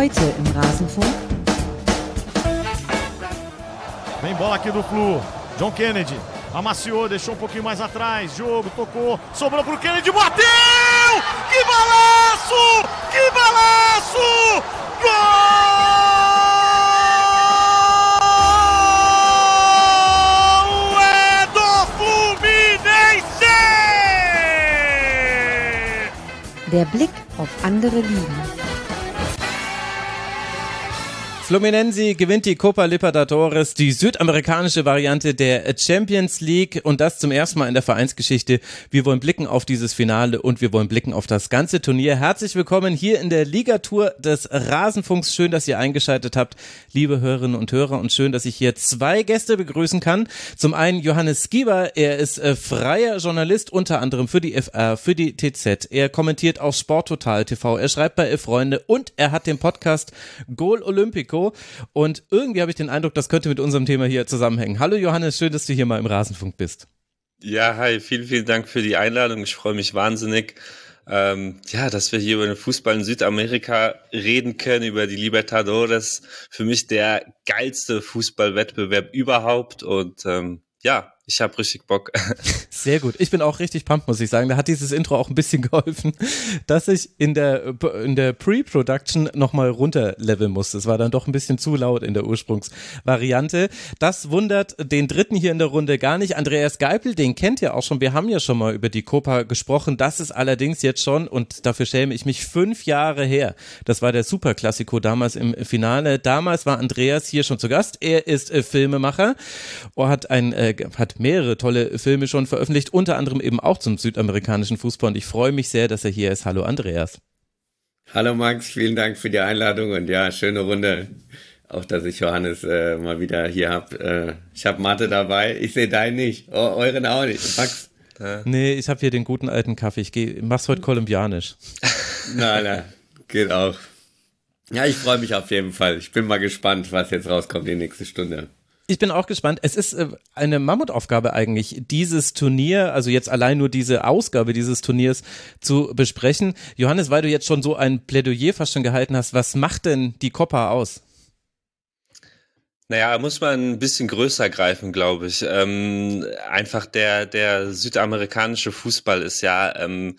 Heute im Rasenfunk. Vem bola aqui do Flu. John Kennedy. Amaciou, deixou um pouquinho mais atrás. Jogo, tocou. Sobrou pro Kennedy. Bateu! Que balaço! Que balaço! Gol! É do Fluminense! Der Blick auf andere Ligen. Fluminense gewinnt die Copa Libertadores, die südamerikanische Variante der Champions League und das zum ersten Mal in der Vereinsgeschichte. Wir wollen blicken auf dieses Finale und wir wollen blicken auf das ganze Turnier. Herzlich willkommen hier in der Ligatur des Rasenfunks. Schön, dass ihr eingeschaltet habt, liebe Hörerinnen und Hörer und schön, dass ich hier zwei Gäste begrüßen kann. Zum einen Johannes Gieber, er ist äh, freier Journalist, unter anderem für die FR, für die TZ. Er kommentiert auch Sporttotal TV, er schreibt bei Freunde und er hat den Podcast Goal Olympico und irgendwie habe ich den Eindruck, das könnte mit unserem Thema hier zusammenhängen. Hallo Johannes, schön, dass du hier mal im Rasenfunk bist. Ja, hi, vielen, vielen Dank für die Einladung. Ich freue mich wahnsinnig. Ähm, ja, dass wir hier über den Fußball in Südamerika reden können, über die Libertadores. Für mich der geilste Fußballwettbewerb überhaupt. Und ähm, ja, ich habe richtig Bock. Sehr gut. Ich bin auch richtig pumped, muss ich sagen. Da hat dieses Intro auch ein bisschen geholfen, dass ich in der, in der Pre-Production nochmal runterleveln musste. Es war dann doch ein bisschen zu laut in der Ursprungsvariante. Das wundert den dritten hier in der Runde gar nicht. Andreas Geipel, den kennt ihr auch schon. Wir haben ja schon mal über die Copa gesprochen. Das ist allerdings jetzt schon, und dafür schäme ich mich, fünf Jahre her. Das war der Superklassiko damals im Finale. Damals war Andreas hier schon zu Gast. Er ist äh, Filmemacher und hat ein, äh, hat mehrere tolle Filme schon veröffentlicht, unter anderem eben auch zum südamerikanischen Fußball. Und ich freue mich sehr, dass er hier ist. Hallo Andreas. Hallo Max, vielen Dank für die Einladung und ja, schöne Runde. Auch dass ich Johannes äh, mal wieder hier habe. Äh, ich habe Mathe dabei. Ich sehe deinen nicht. Oh, euren auch nicht. Max. Nee, ich habe hier den guten alten Kaffee. Ich geh, mach's heute kolumbianisch. nein, nein, geht auch. Ja, ich freue mich auf jeden Fall. Ich bin mal gespannt, was jetzt rauskommt die nächste Stunde. Ich bin auch gespannt. Es ist äh, eine Mammutaufgabe eigentlich, dieses Turnier, also jetzt allein nur diese Ausgabe dieses Turniers zu besprechen. Johannes, weil du jetzt schon so ein Plädoyer fast schon gehalten hast, was macht denn die Copa aus? Naja, muss man ein bisschen größer greifen, glaube ich. Ähm, einfach der, der südamerikanische Fußball ist ja ähm,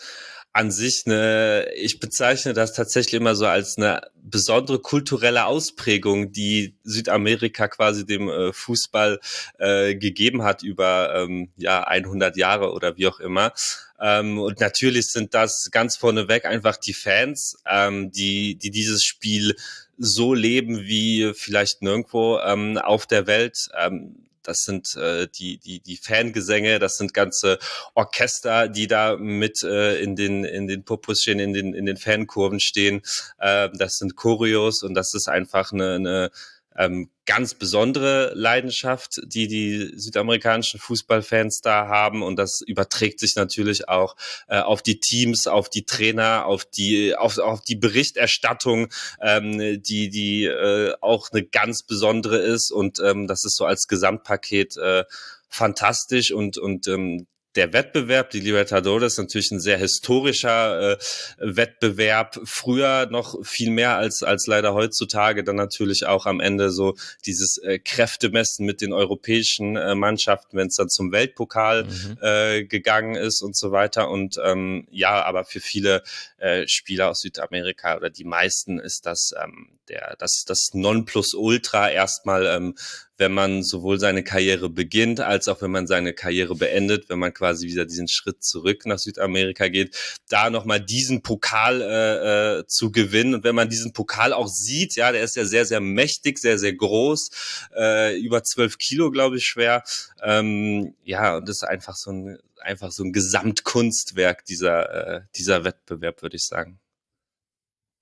an sich eine, ich bezeichne das tatsächlich immer so als eine besondere kulturelle Ausprägung, die Südamerika quasi dem äh, Fußball äh, gegeben hat über ähm, ja 100 Jahre oder wie auch immer. Ähm, und natürlich sind das ganz vorneweg einfach die Fans, ähm, die die dieses Spiel so leben wie vielleicht nirgendwo ähm, auf der Welt. Ähm, das sind äh, die, die, die Fangesänge, das sind ganze Orchester, die da mit äh, in den, in den Popus stehen, in den, in den Fankurven stehen. Äh, das sind Choreos und das ist einfach eine, eine ähm, ganz besondere Leidenschaft, die die südamerikanischen Fußballfans da haben. Und das überträgt sich natürlich auch äh, auf die Teams, auf die Trainer, auf die auf, auf die Berichterstattung, ähm, die die äh, auch eine ganz besondere ist. Und ähm, das ist so als Gesamtpaket äh, fantastisch. Und und ähm, der Wettbewerb, die Libertadores, ist natürlich ein sehr historischer äh, Wettbewerb. Früher noch viel mehr als, als leider heutzutage. Dann natürlich auch am Ende so dieses äh, Kräftemessen mit den europäischen äh, Mannschaften, wenn es dann zum Weltpokal mhm. äh, gegangen ist und so weiter. Und ähm, ja, aber für viele äh, Spieler aus Südamerika oder die meisten ist das ähm, der das das Nonplusultra erstmal ähm, wenn man sowohl seine Karriere beginnt, als auch wenn man seine Karriere beendet, wenn man quasi wieder diesen Schritt zurück nach Südamerika geht, da nochmal diesen Pokal äh, äh, zu gewinnen. Und wenn man diesen Pokal auch sieht, ja, der ist ja sehr, sehr mächtig, sehr, sehr groß, äh, über zwölf Kilo, glaube ich, schwer. Ähm, ja, und das ist einfach so ein, einfach so ein Gesamtkunstwerk dieser, äh, dieser Wettbewerb, würde ich sagen.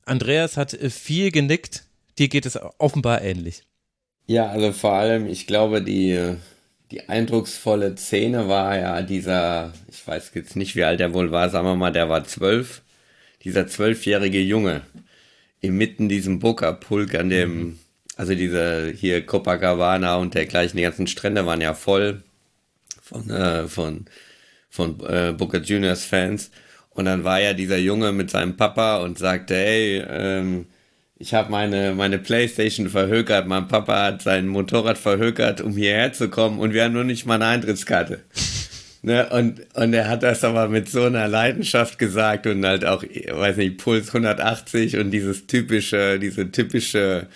Andreas hat äh, viel genickt. Dir geht es offenbar ähnlich. Ja, also vor allem, ich glaube, die, die eindrucksvolle Szene war ja dieser, ich weiß jetzt nicht, wie alt er wohl war, sagen wir mal, der war zwölf, dieser zwölfjährige Junge inmitten diesem Boca-Pulk an dem, also diese hier Copacabana und dergleichen, die ganzen Strände waren ja voll von, äh, von, von äh, Boca Juniors Fans. Und dann war ja dieser Junge mit seinem Papa und sagte, hey, ähm, ich habe meine, meine Playstation verhökert, mein Papa hat sein Motorrad verhökert, um hierher zu kommen und wir haben nur nicht mal eine Eintrittskarte. Ne, und, und er hat das aber mit so einer Leidenschaft gesagt und halt auch, weiß nicht, Puls 180 und dieses typische, diese typische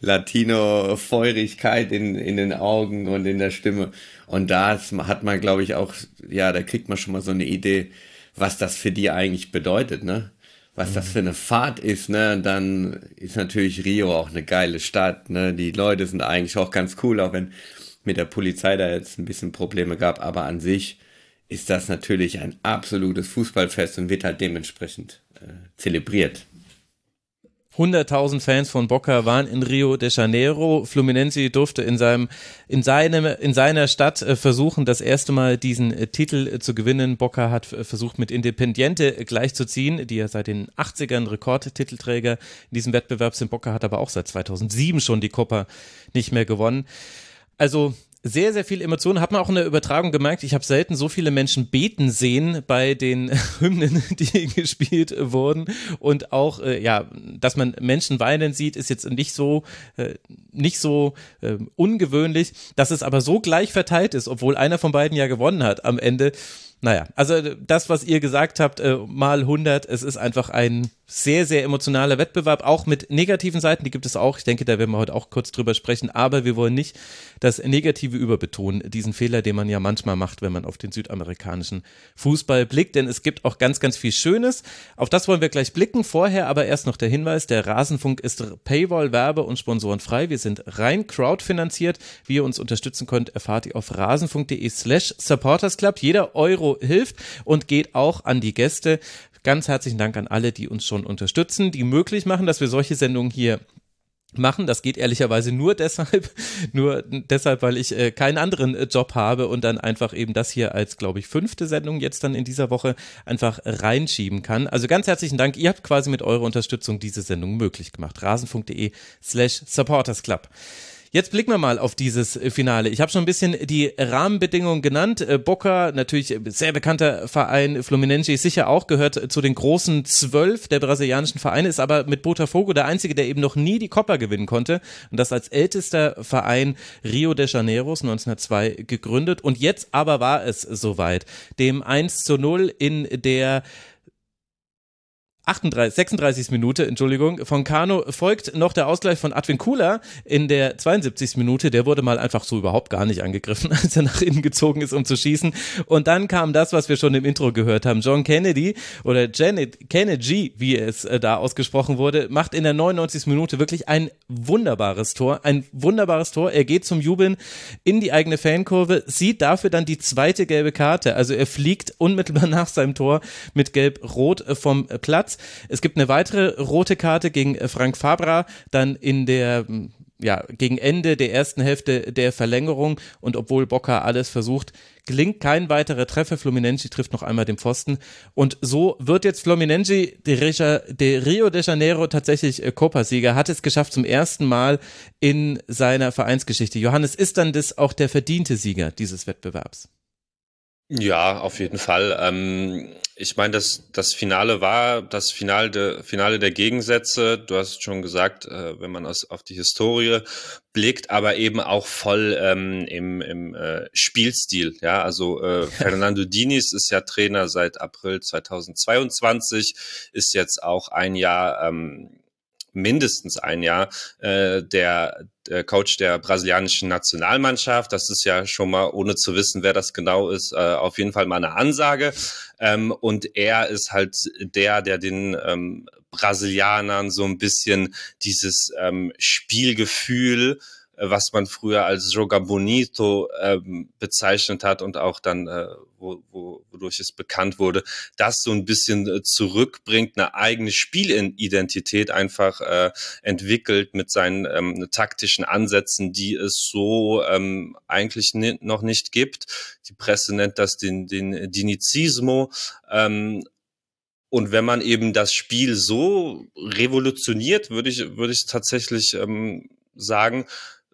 Latino-Feurigkeit in, in den Augen und in der Stimme. Und da hat man, glaube ich, auch, ja, da kriegt man schon mal so eine Idee, was das für die eigentlich bedeutet, ne? Was das für eine Fahrt ist, ne? Dann ist natürlich Rio auch eine geile Stadt, ne? Die Leute sind eigentlich auch ganz cool, auch wenn mit der Polizei da jetzt ein bisschen Probleme gab, aber an sich ist das natürlich ein absolutes Fußballfest und wird halt dementsprechend äh, zelebriert. 100.000 Fans von Boca waren in Rio de Janeiro. Fluminense durfte in seinem, in seinem, in seiner Stadt äh, versuchen, das erste Mal diesen äh, Titel äh, zu gewinnen. Boca hat versucht, mit Independiente gleichzuziehen, die ja seit den 80ern Rekordtitelträger in diesem Wettbewerb sind. Boca hat aber auch seit 2007 schon die Copa nicht mehr gewonnen. Also sehr, sehr viel Emotionen. Hat man auch in der Übertragung gemerkt. Ich habe selten so viele Menschen beten sehen bei den Hymnen, die gespielt wurden. Und auch, äh, ja, dass man Menschen weinen sieht, ist jetzt nicht so, äh, nicht so äh, ungewöhnlich. Dass es aber so gleich verteilt ist, obwohl einer von beiden ja gewonnen hat am Ende. Naja, also das, was ihr gesagt habt, äh, mal 100, es ist einfach ein sehr, sehr emotionaler Wettbewerb, auch mit negativen Seiten, die gibt es auch. Ich denke, da werden wir heute auch kurz drüber sprechen, aber wir wollen nicht das Negative überbetonen, diesen Fehler, den man ja manchmal macht, wenn man auf den südamerikanischen Fußball blickt, denn es gibt auch ganz, ganz viel Schönes. Auf das wollen wir gleich blicken. Vorher aber erst noch der Hinweis, der Rasenfunk ist Paywall, Werbe und Sponsoren frei. Wir sind rein crowdfinanziert. Wie ihr uns unterstützen könnt, erfahrt ihr auf rasenfunk.de slash supportersclub. Jeder Euro hilft und geht auch an die Gäste. Ganz herzlichen Dank an alle, die uns schon unterstützen, die möglich machen, dass wir solche Sendungen hier machen. Das geht ehrlicherweise nur deshalb, nur deshalb, weil ich äh, keinen anderen äh, Job habe und dann einfach eben das hier als, glaube ich, fünfte Sendung jetzt dann in dieser Woche einfach reinschieben kann. Also ganz herzlichen Dank. Ihr habt quasi mit eurer Unterstützung diese Sendung möglich gemacht. rasenfunk.de slash supportersclub. Jetzt blicken wir mal auf dieses äh, Finale. Ich habe schon ein bisschen die Rahmenbedingungen genannt. Äh, Boca, natürlich sehr bekannter Verein, Fluminense sicher auch, gehört zu den großen zwölf der brasilianischen Vereine, ist aber mit Botafogo der einzige, der eben noch nie die Copa gewinnen konnte. Und das als ältester Verein Rio de Janeiros 1902 gegründet. Und jetzt aber war es soweit. Dem 1 zu 0 in der 38, 36. Minute, Entschuldigung, von Kano folgt noch der Ausgleich von Adwin Kula in der 72. Minute. Der wurde mal einfach so überhaupt gar nicht angegriffen, als er nach innen gezogen ist, um zu schießen. Und dann kam das, was wir schon im Intro gehört haben. John Kennedy oder Janet Kennedy, wie es äh, da ausgesprochen wurde, macht in der 99. Minute wirklich ein wunderbares Tor. Ein wunderbares Tor. Er geht zum Jubeln in die eigene Fankurve, sieht dafür dann die zweite gelbe Karte. Also er fliegt unmittelbar nach seinem Tor mit Gelb-Rot äh, vom Platz. Es gibt eine weitere rote Karte gegen äh, Frank Fabra, dann in der ja, gegen Ende der ersten Hälfte der Verlängerung und obwohl Boca alles versucht, gelingt kein weiterer Treffer. Fluminense trifft noch einmal den Pfosten und so wird jetzt Fluminense de Rio de Janeiro tatsächlich äh, Copa-Sieger, hat es geschafft zum ersten Mal in seiner Vereinsgeschichte. Johannes, ist dann das auch der verdiente Sieger dieses Wettbewerbs? Ja, auf jeden Fall. Ähm, ich meine, das, das Finale war das Finale, de, Finale der Gegensätze. Du hast schon gesagt, äh, wenn man aus, auf die Historie blickt, aber eben auch voll ähm, im, im äh, Spielstil. Ja, also äh, Fernando Diniz ist ja Trainer seit April 2022, ist jetzt auch ein Jahr ähm, mindestens ein Jahr äh, der, der Coach der brasilianischen Nationalmannschaft. Das ist ja schon mal, ohne zu wissen, wer das genau ist, äh, auf jeden Fall mal eine Ansage. Ähm, und er ist halt der, der den ähm, Brasilianern so ein bisschen dieses ähm, Spielgefühl was man früher als Joga Bonito ähm, bezeichnet hat und auch dann, äh, wo, wo, wodurch es bekannt wurde, das so ein bisschen äh, zurückbringt, eine eigene Spielidentität einfach äh, entwickelt mit seinen ähm, taktischen Ansätzen, die es so ähm, eigentlich noch nicht gibt. Die Presse nennt das den, den Dinizismo. Ähm, und wenn man eben das Spiel so revolutioniert, würde ich, würde ich tatsächlich ähm, sagen,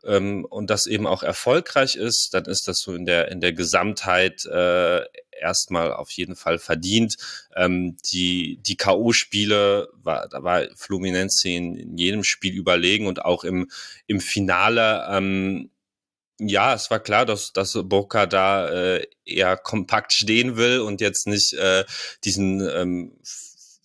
ähm, und das eben auch erfolgreich ist, dann ist das so in der in der Gesamtheit äh, erstmal auf jeden Fall verdient. Ähm, die die K.O.-Spiele war, da war Fluminense in, in jedem Spiel überlegen und auch im im Finale ähm, ja, es war klar, dass, dass Boca da äh, eher kompakt stehen will und jetzt nicht äh, diesen ähm,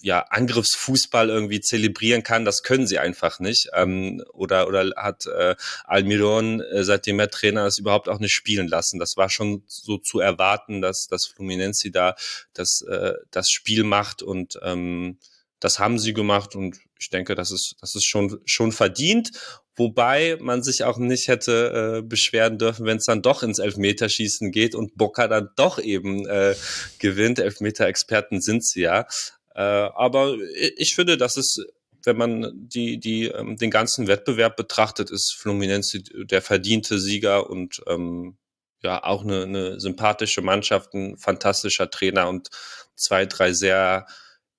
ja, Angriffsfußball irgendwie zelebrieren kann, das können sie einfach nicht. Ähm, oder, oder hat äh, Almiron, äh, seitdem er Trainer ist, überhaupt auch nicht spielen lassen. Das war schon so zu erwarten, dass, dass Fluminense da das, äh, das Spiel macht und ähm, das haben sie gemacht und ich denke, das ist, das ist schon, schon verdient. Wobei man sich auch nicht hätte äh, beschweren dürfen, wenn es dann doch ins Elfmeterschießen geht und Boca dann doch eben äh, gewinnt. Elfmeter-Experten sind sie ja. Äh, aber ich finde, dass es, wenn man die, die, ähm, den ganzen Wettbewerb betrachtet, ist Fluminense der verdiente Sieger und ähm, ja auch eine, eine sympathische Mannschaft, ein fantastischer Trainer und zwei, drei sehr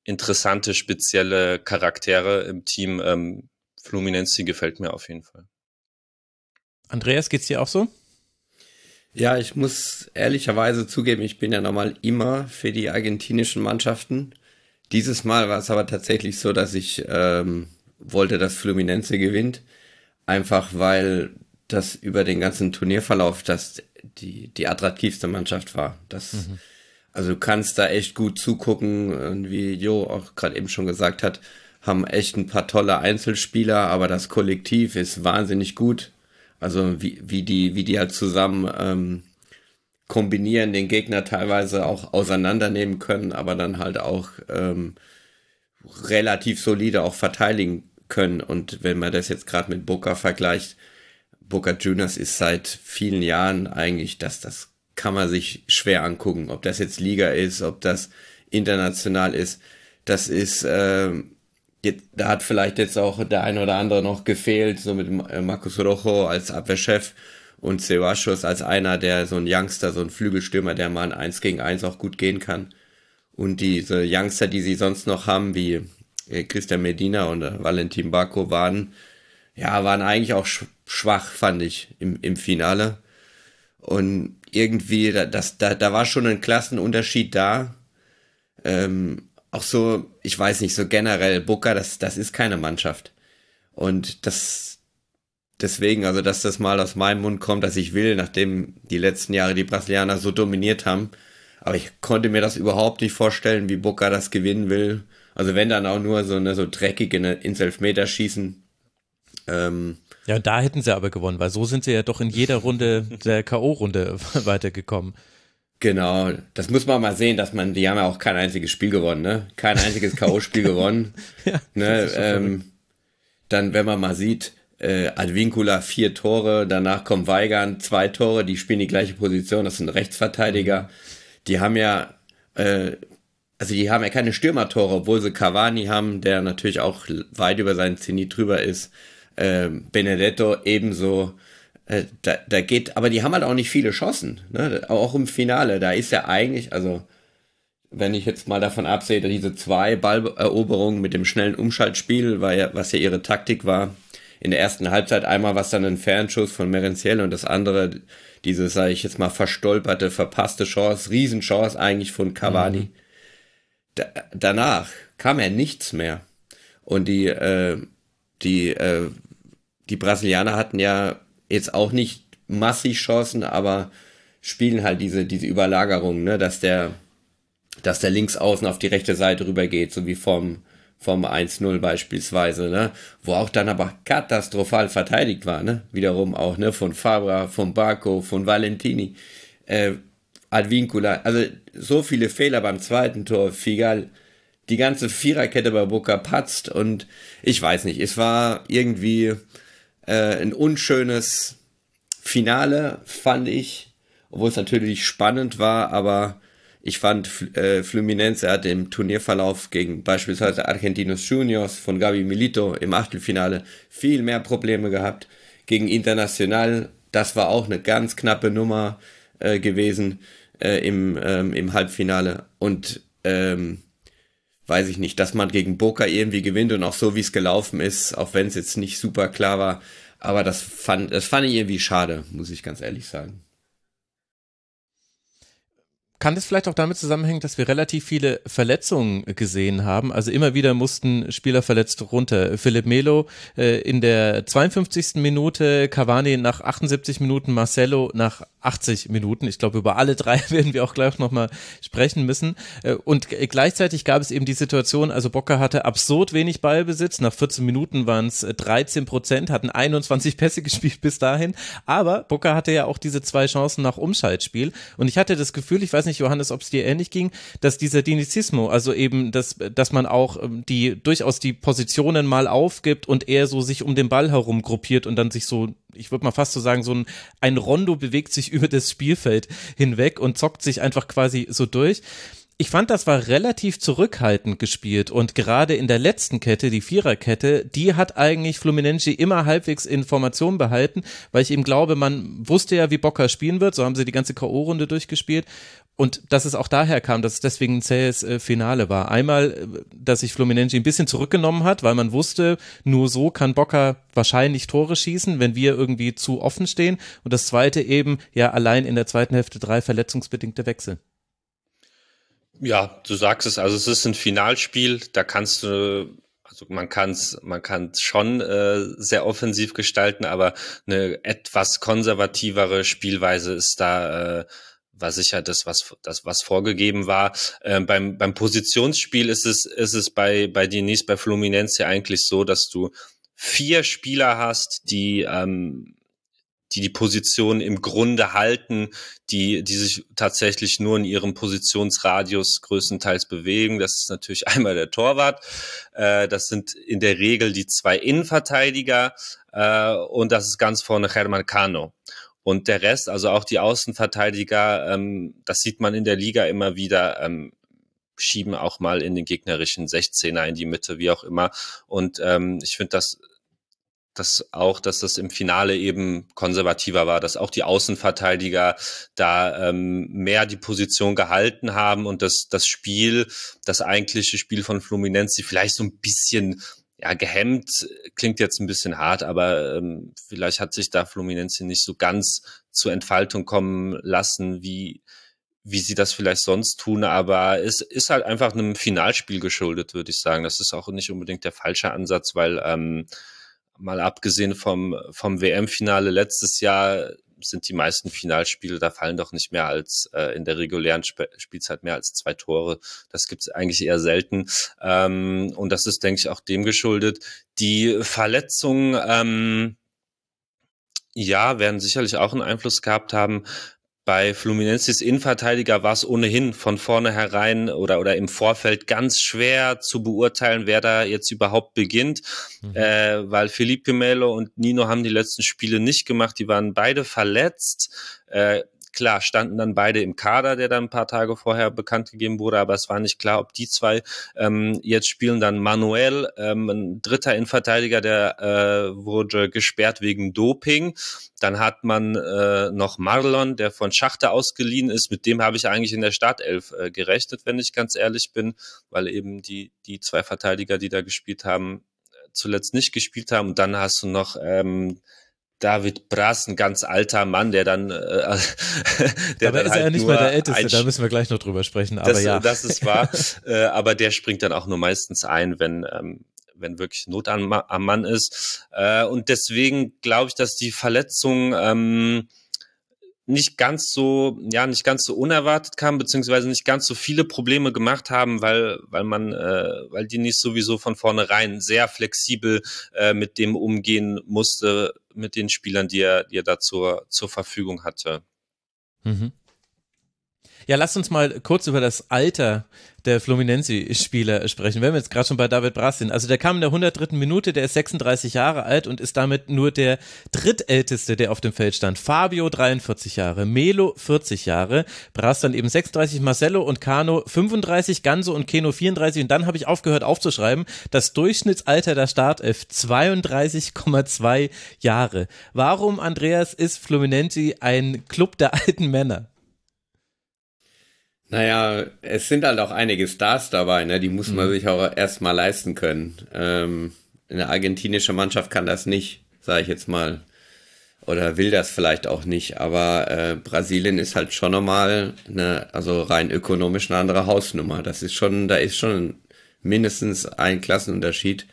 interessante, spezielle Charaktere im Team. Ähm, Fluminense gefällt mir auf jeden Fall. Andreas, geht's dir auch so? Ja, ich muss ehrlicherweise zugeben, ich bin ja normal immer für die argentinischen Mannschaften. Dieses Mal war es aber tatsächlich so, dass ich ähm, wollte, dass Fluminense gewinnt. Einfach weil das über den ganzen Turnierverlauf das die, die attraktivste Mannschaft war. Das, mhm. Also du kannst da echt gut zugucken, wie Jo auch gerade eben schon gesagt hat, haben echt ein paar tolle Einzelspieler, aber das Kollektiv ist wahnsinnig gut. Also wie, wie die, wie die halt zusammen ähm, kombinieren, den Gegner teilweise auch auseinandernehmen können, aber dann halt auch ähm, relativ solide auch verteidigen können. Und wenn man das jetzt gerade mit Boca vergleicht, Boca Juniors ist seit vielen Jahren eigentlich, dass das kann man sich schwer angucken, ob das jetzt Liga ist, ob das international ist. Das ist, äh, jetzt, da hat vielleicht jetzt auch der ein oder andere noch gefehlt, so mit Marcus Rojo als Abwehrchef und Ceballos als einer, der so ein Youngster, so ein Flügelstürmer, der mal ein 1 gegen 1 auch gut gehen kann. Und diese Youngster, die sie sonst noch haben, wie äh, Christian Medina und äh, Valentin Baco waren, ja, waren eigentlich auch schwach, fand ich, im, im Finale. Und irgendwie, das, da, da war schon ein Klassenunterschied da. Ähm, auch so, ich weiß nicht, so generell, Booker, das, das ist keine Mannschaft. Und das, deswegen, also dass das mal aus meinem Mund kommt, dass ich will, nachdem die letzten Jahre die Brasilianer so dominiert haben. Aber ich konnte mir das überhaupt nicht vorstellen, wie Boca das gewinnen will. Also wenn dann auch nur so eine so dreckige ne, ins Elfmeterschießen. Ähm, ja, da hätten sie aber gewonnen, weil so sind sie ja doch in jeder Runde der K.O.-Runde weitergekommen. Genau, das muss man mal sehen, dass man, die haben ja auch kein einziges Spiel gewonnen, ne? Kein einziges K.O.-Spiel gewonnen. ja, ne? Ähm, dann, wenn man mal sieht, äh, Advincula vier Tore, danach kommt Weigern zwei Tore, die spielen die gleiche Position, das sind Rechtsverteidiger. Die haben ja, äh, also die haben ja keine Stürmertore, obwohl sie Cavani haben, der natürlich auch weit über seinen Zenit drüber ist. Äh, Benedetto ebenso. Äh, da, da geht, aber die haben halt auch nicht viele Chancen, ne? auch im Finale. Da ist ja eigentlich, also wenn ich jetzt mal davon absehe, diese zwei Balleroberungen mit dem schnellen Umschaltspiel, war ja, was ja ihre Taktik war, in der ersten Halbzeit einmal was dann ein Fernschuss von Merenziel und das andere diese, sage ich jetzt mal, verstolperte, verpasste Chance, Riesenchance eigentlich von Cavani. Mhm. Da, danach kam ja nichts mehr. Und die, äh, die, äh, die Brasilianer hatten ja jetzt auch nicht massig Chancen, aber spielen halt diese, diese Überlagerung, ne, dass der, dass der Linksaußen auf die rechte Seite rübergeht, so wie vom, vom 1-0 beispielsweise, ne? Wo auch dann aber katastrophal verteidigt war, ne? Wiederum auch, ne? Von Fabra, von Barco, von Valentini, äh, Advincula. Also so viele Fehler beim zweiten Tor, Figal. Die ganze Viererkette bei Boca patzt und ich weiß nicht, es war irgendwie äh, ein unschönes Finale, fand ich, obwohl es natürlich spannend war, aber ich fand, äh, Fluminense hat im Turnierverlauf gegen beispielsweise Argentinos Juniors von Gabi Milito im Achtelfinale viel mehr Probleme gehabt. Gegen International, das war auch eine ganz knappe Nummer äh, gewesen äh, im, ähm, im Halbfinale. Und ähm, weiß ich nicht, dass man gegen Boca irgendwie gewinnt und auch so wie es gelaufen ist, auch wenn es jetzt nicht super klar war. Aber das fand, das fand ich irgendwie schade, muss ich ganz ehrlich sagen. Kann das vielleicht auch damit zusammenhängen, dass wir relativ viele Verletzungen gesehen haben? Also immer wieder mussten Spieler verletzt runter. Philipp Melo äh, in der 52. Minute, Cavani nach 78 Minuten, Marcelo nach 80 Minuten. Ich glaube, über alle drei werden wir auch gleich nochmal sprechen müssen. Äh, und gleichzeitig gab es eben die Situation, also Bocker hatte absurd wenig Ballbesitz. Nach 14 Minuten waren es 13 Prozent, hatten 21 Pässe gespielt bis dahin. Aber Bocker hatte ja auch diese zwei Chancen nach Umschaltspiel. Und ich hatte das Gefühl, ich weiß nicht, Johannes, ob es dir ähnlich ging, dass dieser Dinizismo, also eben, dass, dass man auch ähm, die durchaus die Positionen mal aufgibt und eher so sich um den Ball herum gruppiert und dann sich so ich würde mal fast so sagen, so ein, ein Rondo bewegt sich über das Spielfeld hinweg und zockt sich einfach quasi so durch. Ich fand, das war relativ zurückhaltend gespielt und gerade in der letzten Kette, die Viererkette, die hat eigentlich Fluminense immer halbwegs Informationen behalten, weil ich eben glaube, man wusste ja, wie Boca spielen wird, so haben sie die ganze K.O.-Runde durchgespielt und dass es auch daher kam, dass es deswegen ein zähes äh, Finale war. Einmal, äh, dass sich Fluminense ein bisschen zurückgenommen hat, weil man wusste, nur so kann Boca wahrscheinlich Tore schießen, wenn wir irgendwie zu offen stehen. Und das zweite eben, ja, allein in der zweiten Hälfte drei verletzungsbedingte Wechsel. Ja, du sagst es, also es ist ein Finalspiel, da kannst du also man kann es man kann's schon äh, sehr offensiv gestalten, aber eine etwas konservativere Spielweise ist da äh, war sicher das, was, das, was vorgegeben war. Ähm, beim, beim Positionsspiel ist es, ist es bei, bei Denise, bei Fluminense eigentlich so, dass du vier Spieler hast, die, ähm, die die Position im Grunde halten, die, die sich tatsächlich nur in ihrem Positionsradius größtenteils bewegen. Das ist natürlich einmal der Torwart. Äh, das sind in der Regel die zwei Innenverteidiger. Äh, und das ist ganz vorne Herman Cano. Und der Rest, also auch die Außenverteidiger, ähm, das sieht man in der Liga immer wieder, ähm, schieben auch mal in den gegnerischen 16er in die Mitte, wie auch immer. Und ähm, ich finde das dass auch, dass das im Finale eben konservativer war, dass auch die Außenverteidiger da ähm, mehr die Position gehalten haben und dass das Spiel, das eigentliche Spiel von Fluminense vielleicht so ein bisschen ja, gehemmt klingt jetzt ein bisschen hart, aber ähm, vielleicht hat sich da Fluminense nicht so ganz zur Entfaltung kommen lassen, wie, wie sie das vielleicht sonst tun. Aber es ist halt einfach einem Finalspiel geschuldet, würde ich sagen. Das ist auch nicht unbedingt der falsche Ansatz, weil ähm, mal abgesehen vom, vom WM-Finale letztes Jahr sind die meisten Finalspiele, da fallen doch nicht mehr als äh, in der regulären Sp Spielzeit mehr als zwei Tore. Das gibt es eigentlich eher selten. Ähm, und das ist, denke ich, auch dem geschuldet. Die Verletzungen, ähm, ja, werden sicherlich auch einen Einfluss gehabt haben. Bei Fluminenses Innenverteidiger war es ohnehin von vornherein oder, oder im Vorfeld ganz schwer zu beurteilen, wer da jetzt überhaupt beginnt, mhm. äh, weil Felipe Melo und Nino haben die letzten Spiele nicht gemacht, die waren beide verletzt. Äh, Klar, standen dann beide im Kader, der dann ein paar Tage vorher bekannt gegeben wurde, aber es war nicht klar, ob die zwei ähm, jetzt spielen. Dann Manuel, ähm, ein dritter Innenverteidiger, der äh, wurde gesperrt wegen Doping. Dann hat man äh, noch Marlon, der von Schachter ausgeliehen ist. Mit dem habe ich eigentlich in der Startelf äh, gerechnet, wenn ich ganz ehrlich bin, weil eben die, die zwei Verteidiger, die da gespielt haben, zuletzt nicht gespielt haben. Und dann hast du noch ähm, David Brass, ein ganz alter Mann, der dann, äh, der aber dann ist halt er ja nicht mal der Älteste, da müssen wir gleich noch drüber sprechen. Aber das, ja, das ist wahr. äh, aber der springt dann auch nur meistens ein, wenn ähm, wenn wirklich Not am, am Mann ist. Äh, und deswegen glaube ich, dass die Verletzung ähm, nicht ganz so, ja, nicht ganz so unerwartet kam, beziehungsweise nicht ganz so viele Probleme gemacht haben, weil, weil man, äh, weil die nicht sowieso von vornherein sehr flexibel äh, mit dem umgehen musste, mit den Spielern, die er, die er da zur, zur Verfügung hatte. Mhm. Ja, lass uns mal kurz über das Alter der Fluminense-Spieler sprechen, wenn wir jetzt gerade schon bei David Brass sind. Also der kam in der 103. Minute, der ist 36 Jahre alt und ist damit nur der drittälteste, der auf dem Feld stand. Fabio 43 Jahre, Melo 40 Jahre, Brass dann eben 36, Marcelo und Cano 35, Ganso und Keno 34 und dann habe ich aufgehört aufzuschreiben, das Durchschnittsalter der Startelf 32,2 Jahre. Warum, Andreas, ist Fluminense ein Club der alten Männer? Naja, es sind halt auch einige Stars dabei, ne? Die muss man mhm. sich auch erstmal leisten können. Ähm, eine argentinische Mannschaft kann das nicht, sage ich jetzt mal. oder will das vielleicht auch nicht. Aber äh, Brasilien ist halt schon nochmal eine, also rein ökonomisch eine andere Hausnummer. Das ist schon, da ist schon mindestens ein Klassenunterschied.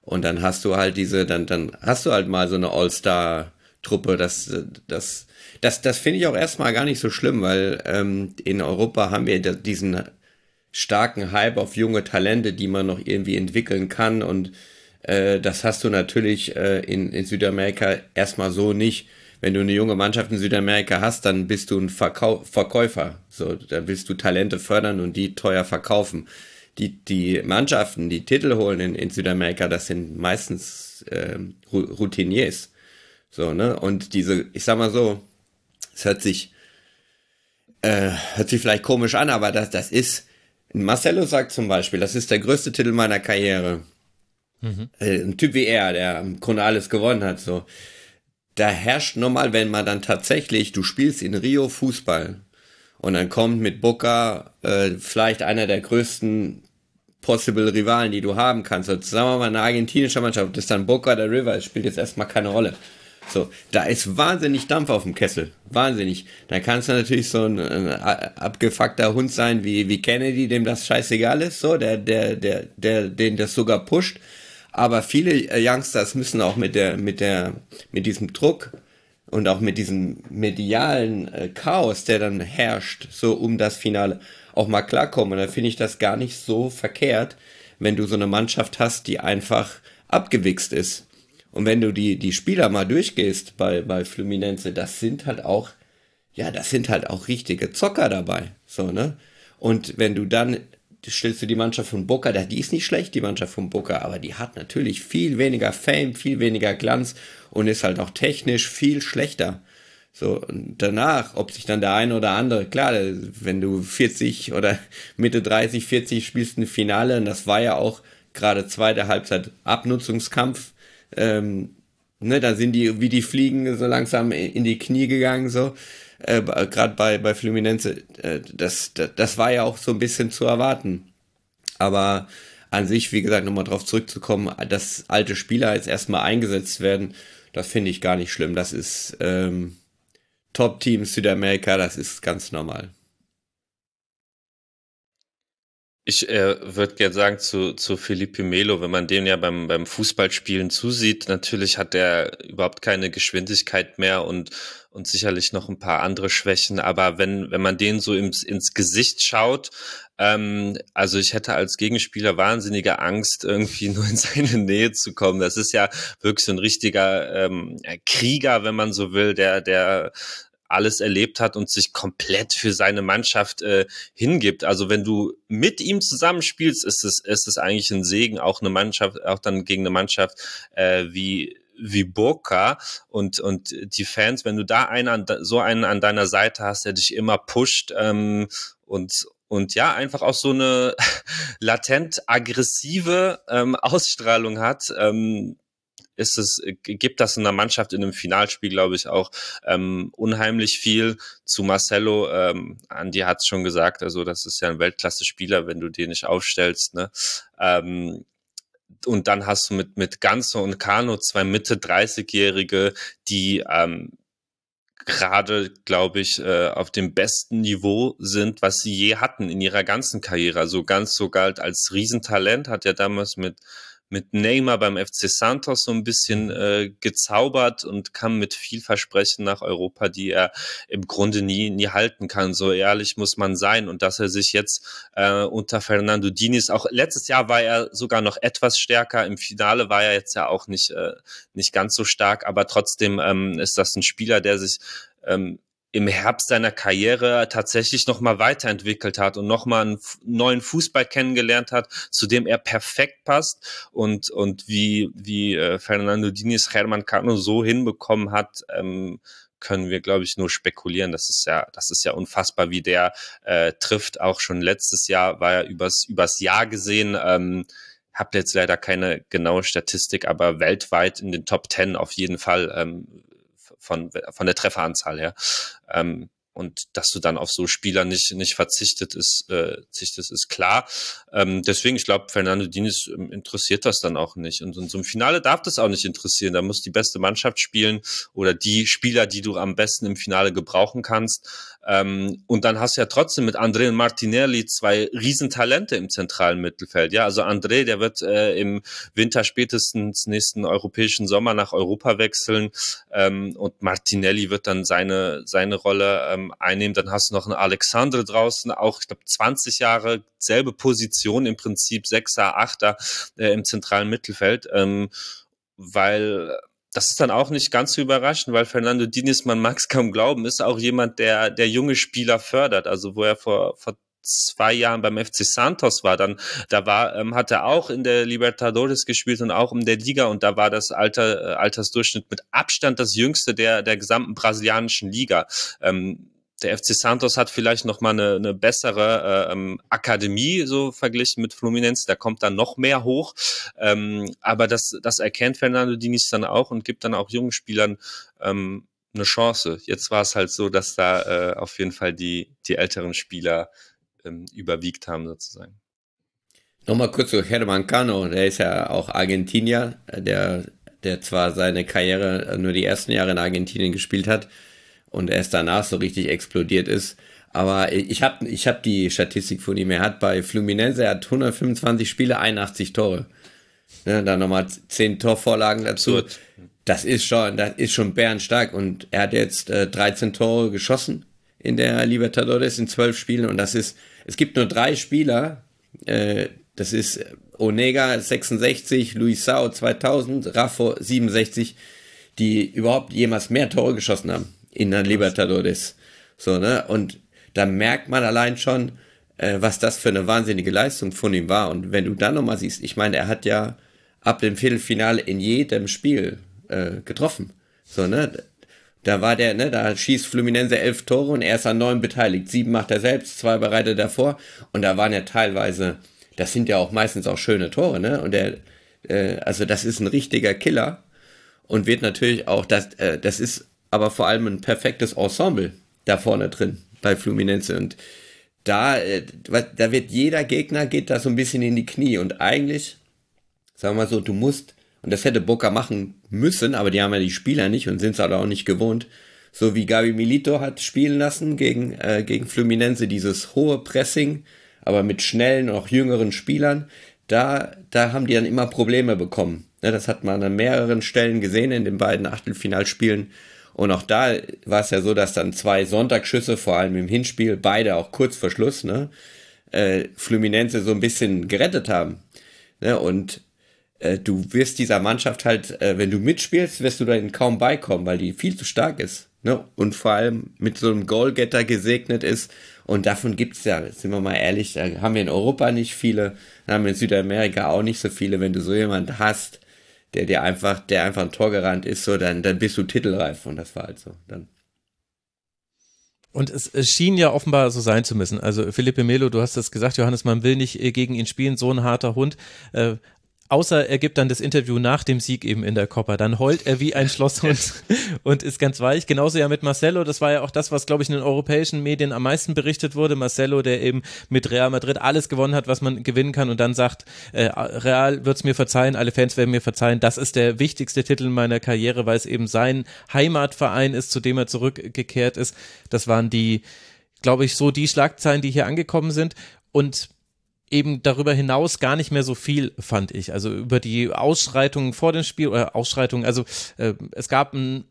Und dann hast du halt diese, dann, dann hast du halt mal so eine All-Star-Truppe. Das, das, das, das finde ich auch erstmal gar nicht so schlimm, weil ähm, in Europa haben wir diesen starken Hype auf junge Talente, die man noch irgendwie entwickeln kann. Und äh, das hast du natürlich äh, in, in Südamerika erstmal so nicht. Wenn du eine junge Mannschaft in Südamerika hast, dann bist du ein Verkau Verkäufer. So, da willst du Talente fördern und die teuer verkaufen. Die, die Mannschaften, die Titel holen in, in Südamerika, das sind meistens äh, Routiniers. So, ne? Und diese, ich sag mal so, es hört sich, äh, hört sich vielleicht komisch an, aber das, das ist, Marcelo sagt zum Beispiel, das ist der größte Titel meiner Karriere. Mhm. Äh, ein Typ wie er, der im Grunde alles gewonnen hat, so. Da herrscht normal, wenn man dann tatsächlich, du spielst in Rio Fußball und dann kommt mit Boca äh, vielleicht einer der größten possible Rivalen, die du haben kannst. Also, sagen wir mal, eine argentinische Mannschaft, das ist dann Boca der River, spielt jetzt erstmal keine Rolle. So, da ist wahnsinnig Dampf auf dem Kessel. Wahnsinnig. Da kannst du natürlich so ein, ein abgefuckter Hund sein wie, wie Kennedy, dem das scheißegal ist, so, der, der, der, der, den das sogar pusht. Aber viele äh, Youngsters müssen auch mit der, mit der, mit diesem Druck und auch mit diesem medialen äh, Chaos, der dann herrscht, so um das Finale, auch mal klarkommen. Und da finde ich das gar nicht so verkehrt, wenn du so eine Mannschaft hast, die einfach abgewichst ist. Und wenn du die, die Spieler mal durchgehst bei, bei Fluminense, das sind halt auch, ja, das sind halt auch richtige Zocker dabei. So, ne? Und wenn du dann stellst du die Mannschaft von Boca, die ist nicht schlecht, die Mannschaft von Boca, aber die hat natürlich viel weniger Fame, viel weniger Glanz und ist halt auch technisch viel schlechter. So, und danach, ob sich dann der eine oder andere, klar, wenn du 40 oder Mitte 30, 40 spielst ein Finale, und das war ja auch gerade zweite Halbzeit Abnutzungskampf, ähm, ne, da sind die, wie die Fliegen, so langsam in die Knie gegangen, so äh, gerade bei, bei Fluminense, äh, das, das, das war ja auch so ein bisschen zu erwarten. Aber an sich, wie gesagt, nochmal drauf zurückzukommen, dass alte Spieler jetzt erstmal eingesetzt werden, das finde ich gar nicht schlimm. Das ist ähm, Top-Team Südamerika, das ist ganz normal. Ich äh, würde gerne sagen zu, zu Felipe Melo, wenn man dem ja beim, beim Fußballspielen zusieht, natürlich hat er überhaupt keine Geschwindigkeit mehr und, und sicherlich noch ein paar andere Schwächen, aber wenn, wenn man den so ins, ins Gesicht schaut, ähm, also ich hätte als Gegenspieler wahnsinnige Angst, irgendwie nur in seine Nähe zu kommen. Das ist ja wirklich so ein richtiger ähm, Krieger, wenn man so will, der, der alles erlebt hat und sich komplett für seine Mannschaft äh, hingibt. Also wenn du mit ihm zusammenspielst, ist es, ist es eigentlich ein Segen, auch eine Mannschaft, auch dann gegen eine Mannschaft äh, wie wie Boca und und die Fans, wenn du da einen so einen an deiner Seite hast, der dich immer pusht ähm, und und ja, einfach auch so eine latent aggressive ähm, Ausstrahlung hat, ähm, ist es, äh, gibt das in der Mannschaft in einem Finalspiel, glaube ich, auch ähm, unheimlich viel. Zu Marcelo, ähm, Andi hat es schon gesagt, also das ist ja ein Weltklasse-Spieler, wenn du den nicht aufstellst. Ne? Ähm, und dann hast du mit, mit Ganzo und Kano zwei Mitte 30-Jährige, die ähm, gerade, glaube ich, äh, auf dem besten Niveau sind, was sie je hatten in ihrer ganzen Karriere. Also ganz so galt als Riesentalent, hat ja damals mit mit Neymar beim FC Santos so ein bisschen äh, gezaubert und kam mit viel Versprechen nach Europa, die er im Grunde nie, nie halten kann. So ehrlich muss man sein. Und dass er sich jetzt äh, unter Fernando Diniz, auch letztes Jahr war er sogar noch etwas stärker. Im Finale war er jetzt ja auch nicht, äh, nicht ganz so stark, aber trotzdem ähm, ist das ein Spieler, der sich ähm, im Herbst seiner Karriere tatsächlich nochmal weiterentwickelt hat und nochmal einen neuen Fußball kennengelernt hat, zu dem er perfekt passt und, und wie, wie äh, Fernando Diniz Herman Cano so hinbekommen hat, ähm, können wir, glaube ich, nur spekulieren. Das ist ja, das ist ja unfassbar, wie der äh, trifft. Auch schon letztes Jahr war er übers, übers Jahr gesehen. Ähm, Habt jetzt leider keine genaue Statistik, aber weltweit in den Top Ten auf jeden Fall ähm, von, von der Trefferanzahl her. Ähm, und dass du dann auf so Spieler nicht nicht verzichtet ist, äh, verzichtet ist klar. Ähm, deswegen, ich glaube, Fernando Diniz ähm, interessiert das dann auch nicht. Und in so einem Finale darf das auch nicht interessieren. Da muss die beste Mannschaft spielen oder die Spieler, die du am besten im Finale gebrauchen kannst. Ähm, und dann hast du ja trotzdem mit André und Martinelli zwei Riesentalente im zentralen Mittelfeld. Ja, also André, der wird äh, im Winter spätestens nächsten europäischen Sommer nach Europa wechseln ähm, und Martinelli wird dann seine seine Rolle ähm, einnehmen. Dann hast du noch einen Alexandre draußen, auch ich glaube 20 Jahre selbe Position im Prinzip Sechser, Achter äh, im zentralen Mittelfeld, ähm, weil das ist dann auch nicht ganz so überraschend, weil Fernando Diniz, man mag es kaum glauben, ist auch jemand, der, der junge Spieler fördert. Also wo er vor, vor zwei Jahren beim FC Santos war, dann da war ähm, hat er auch in der Libertadores gespielt und auch in der Liga und da war das Alter äh, Altersdurchschnitt mit Abstand das jüngste der der gesamten brasilianischen Liga. Ähm, der FC Santos hat vielleicht noch mal eine, eine bessere äh, ähm, Akademie so verglichen mit Fluminense. Da kommt dann noch mehr hoch. Ähm, aber das, das erkennt Fernando Diniz dann auch und gibt dann auch jungen Spielern ähm, eine Chance. Jetzt war es halt so, dass da äh, auf jeden Fall die, die älteren Spieler ähm, überwiegt haben sozusagen. Nochmal kurz zu Herman Cano, der ist ja auch Argentinier, der, der zwar seine Karriere nur die ersten Jahre in Argentinien gespielt hat, und erst danach so richtig explodiert ist. Aber ich habe ich hab die Statistik von ihm. Er hat bei Fluminense, er hat 125 Spiele, 81 Tore. Ne, dann nochmal 10 Torvorlagen dazu. Absurd. Das ist schon, das ist schon bärenstark. Und er hat jetzt äh, 13 Tore geschossen in der Libertadores in 12 Spielen. Und das ist, es gibt nur drei Spieler, äh, das ist Onega 66, Luisao 2000, Raffo 67, die überhaupt jemals mehr Tore geschossen haben in der Libertadores. So, ne? Und da merkt man allein schon, äh, was das für eine wahnsinnige Leistung von ihm war. Und wenn du dann nochmal siehst, ich meine, er hat ja ab dem Viertelfinale in jedem Spiel äh, getroffen. So, ne? Da war der, ne, da schießt Fluminense elf Tore und er ist an neun beteiligt. Sieben macht er selbst, zwei bereitet er vor. Und da waren ja teilweise, das sind ja auch meistens auch schöne Tore, ne? Und der, äh, also das ist ein richtiger Killer und wird natürlich auch, das, äh, das ist aber vor allem ein perfektes Ensemble da vorne drin bei Fluminense. Und da, äh, da wird jeder Gegner geht da so ein bisschen in die Knie. Und eigentlich, sagen wir mal so, du musst, und das hätte Boca machen müssen, aber die haben ja die Spieler nicht und sind es halt auch nicht gewohnt. So wie Gabi Milito hat spielen lassen gegen, äh, gegen Fluminense, dieses hohe Pressing, aber mit schnellen, auch jüngeren Spielern, da, da haben die dann immer Probleme bekommen. Ja, das hat man an mehreren Stellen gesehen in den beiden Achtelfinalspielen und auch da war es ja so, dass dann zwei Sonntagsschüsse, vor allem im Hinspiel, beide auch kurz vor Schluss, ne, äh, Fluminense so ein bisschen gerettet haben. Ne, und äh, du wirst dieser Mannschaft halt, äh, wenn du mitspielst, wirst du dahin kaum beikommen, weil die viel zu stark ist. Ne? Und vor allem mit so einem Goalgetter gesegnet ist. Und davon gibt's ja, sind wir mal ehrlich, da haben wir in Europa nicht viele, haben wir in Südamerika auch nicht so viele. Wenn du so jemand hast, der dir einfach, der einfach ein Tor gerannt ist, so, dann, dann bist du titelreif und das war halt so. Dann. Und es, es schien ja offenbar so sein zu müssen. Also Felipe Melo, du hast das gesagt, Johannes, man will nicht äh, gegen ihn spielen, so ein harter Hund. Äh, Außer er gibt dann das Interview nach dem Sieg eben in der Copper. Dann heult er wie ein Schlosshund und ist ganz weich. Genauso ja mit Marcelo. Das war ja auch das, was, glaube ich, in den europäischen Medien am meisten berichtet wurde. Marcelo, der eben mit Real Madrid alles gewonnen hat, was man gewinnen kann und dann sagt, äh, Real wird's mir verzeihen, alle Fans werden mir verzeihen. Das ist der wichtigste Titel meiner Karriere, weil es eben sein Heimatverein ist, zu dem er zurückgekehrt ist. Das waren die, glaube ich, so die Schlagzeilen, die hier angekommen sind. Und eben darüber hinaus gar nicht mehr so viel, fand ich. Also über die Ausschreitungen vor dem Spiel oder Ausschreitungen, also äh, es gab einen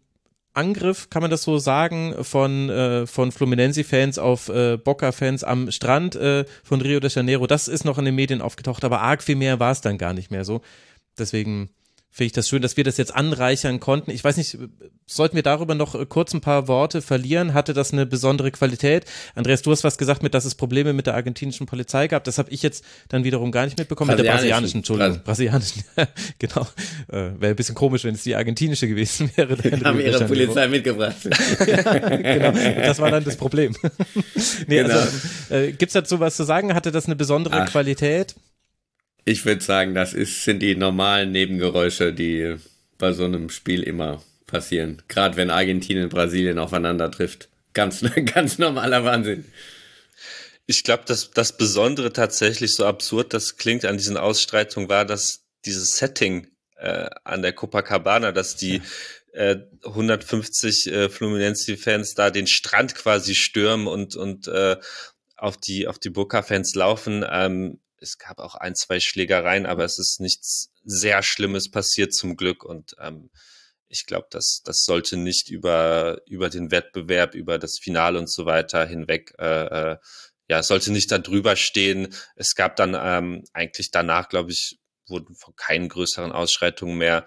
Angriff, kann man das so sagen, von, äh, von Fluminense-Fans auf äh, Boca-Fans am Strand äh, von Rio de Janeiro. Das ist noch in den Medien aufgetaucht, aber arg viel mehr war es dann gar nicht mehr so. Deswegen finde ich das schön, dass wir das jetzt anreichern konnten. Ich weiß nicht, sollten wir darüber noch äh, kurz ein paar Worte verlieren? Hatte das eine besondere Qualität? Andreas, du hast was gesagt mit, dass es Probleme mit der argentinischen Polizei gab. Das habe ich jetzt dann wiederum gar nicht mitbekommen. Mit der brasilianischen, Entschuldigung. Brasilianischen, genau. Äh, wäre ein bisschen komisch, wenn es die argentinische gewesen wäre. Die haben ihre Polizei mitgebracht. genau, das war dann das Problem. nee, genau. also, äh, gibt's dazu was zu sagen? Hatte das eine besondere Ach. Qualität? Ich würde sagen, das ist, sind die normalen Nebengeräusche, die bei so einem Spiel immer passieren. Gerade wenn Argentinien und Brasilien aufeinander trifft. ganz, ganz normaler Wahnsinn. Ich glaube, dass das Besondere tatsächlich so absurd das klingt an diesen Ausstreitungen war, dass dieses Setting äh, an der Copacabana, dass die äh, 150 äh, Fluminense-Fans da den Strand quasi stürmen und und äh, auf die auf die Boca-Fans laufen. Ähm, es gab auch ein, zwei Schlägereien, aber es ist nichts sehr Schlimmes passiert zum Glück und ähm, ich glaube, das, das sollte nicht über, über den Wettbewerb, über das Finale und so weiter hinweg äh, äh, ja, es sollte nicht da drüber stehen. Es gab dann ähm, eigentlich danach, glaube ich, wurden von keinen größeren Ausschreitungen mehr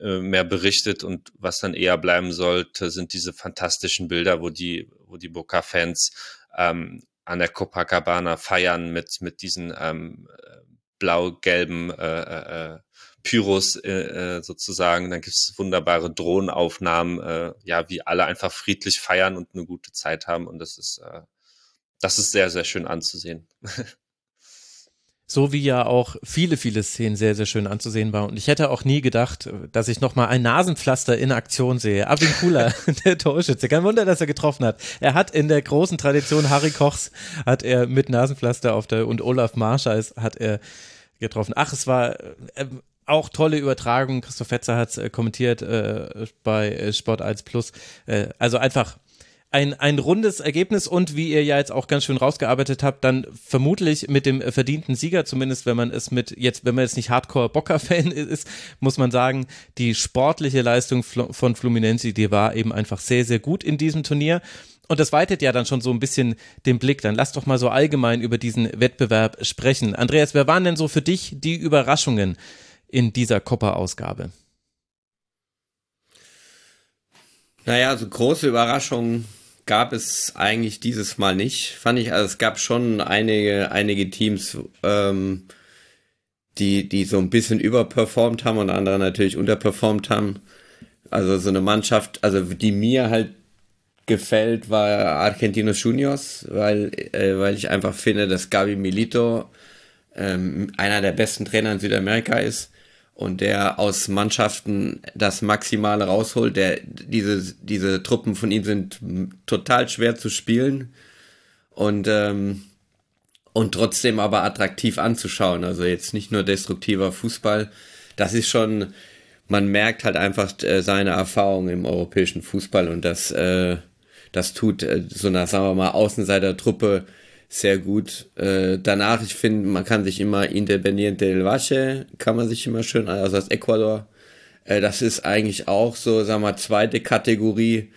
äh, mehr berichtet und was dann eher bleiben sollte, sind diese fantastischen Bilder, wo die, wo die Boca-Fans ähm, an der Copacabana feiern mit, mit diesen ähm, blau-gelben äh, äh, äh Pyros äh, äh, sozusagen. Dann gibt es wunderbare Drohnenaufnahmen, äh, ja, wie alle einfach friedlich feiern und eine gute Zeit haben. Und das ist, äh, das ist sehr, sehr schön anzusehen. So wie ja auch viele, viele Szenen sehr, sehr schön anzusehen waren. Und ich hätte auch nie gedacht, dass ich nochmal ein Nasenpflaster in Aktion sehe. Abin Kula, der Torschütze. Kein Wunder, dass er getroffen hat. Er hat in der großen Tradition Harry Kochs, hat er mit Nasenpflaster auf der, und Olaf Marschall hat er getroffen. Ach, es war äh, auch tolle Übertragung. Christoph Fetzer hat es äh, kommentiert äh, bei äh, Sport 1 Plus. Äh, also einfach ein, ein rundes Ergebnis und wie ihr ja jetzt auch ganz schön rausgearbeitet habt, dann vermutlich mit dem verdienten Sieger, zumindest wenn man es mit jetzt, wenn man jetzt nicht Hardcore-Bocker-Fan ist, muss man sagen, die sportliche Leistung von Fluminense, die war eben einfach sehr, sehr gut in diesem Turnier. Und das weitet ja dann schon so ein bisschen den Blick. Dann lass doch mal so allgemein über diesen Wettbewerb sprechen. Andreas, wer waren denn so für dich die Überraschungen in dieser Copper-Ausgabe? Naja, so große Überraschungen gab es eigentlich dieses Mal nicht, fand ich. Also es gab schon einige, einige Teams, ähm, die, die so ein bisschen überperformt haben und andere natürlich unterperformt haben. Also so eine Mannschaft, also die mir halt gefällt, war Argentinos Juniors, weil, äh, weil ich einfach finde, dass Gabi Milito ähm, einer der besten Trainer in Südamerika ist und der aus Mannschaften das Maximale rausholt. Der, diese, diese Truppen von ihm sind total schwer zu spielen und, ähm, und trotzdem aber attraktiv anzuschauen. Also jetzt nicht nur destruktiver Fußball. Das ist schon, man merkt halt einfach äh, seine Erfahrung im europäischen Fußball und das, äh, das tut äh, so einer, sagen wir mal, Außenseiter-Truppe sehr gut. Äh, danach, ich finde, man kann sich immer Independiente del Valle, kann man sich immer schön, also aus Ecuador. Äh, das ist eigentlich auch so, sagen wir zweite Kategorie.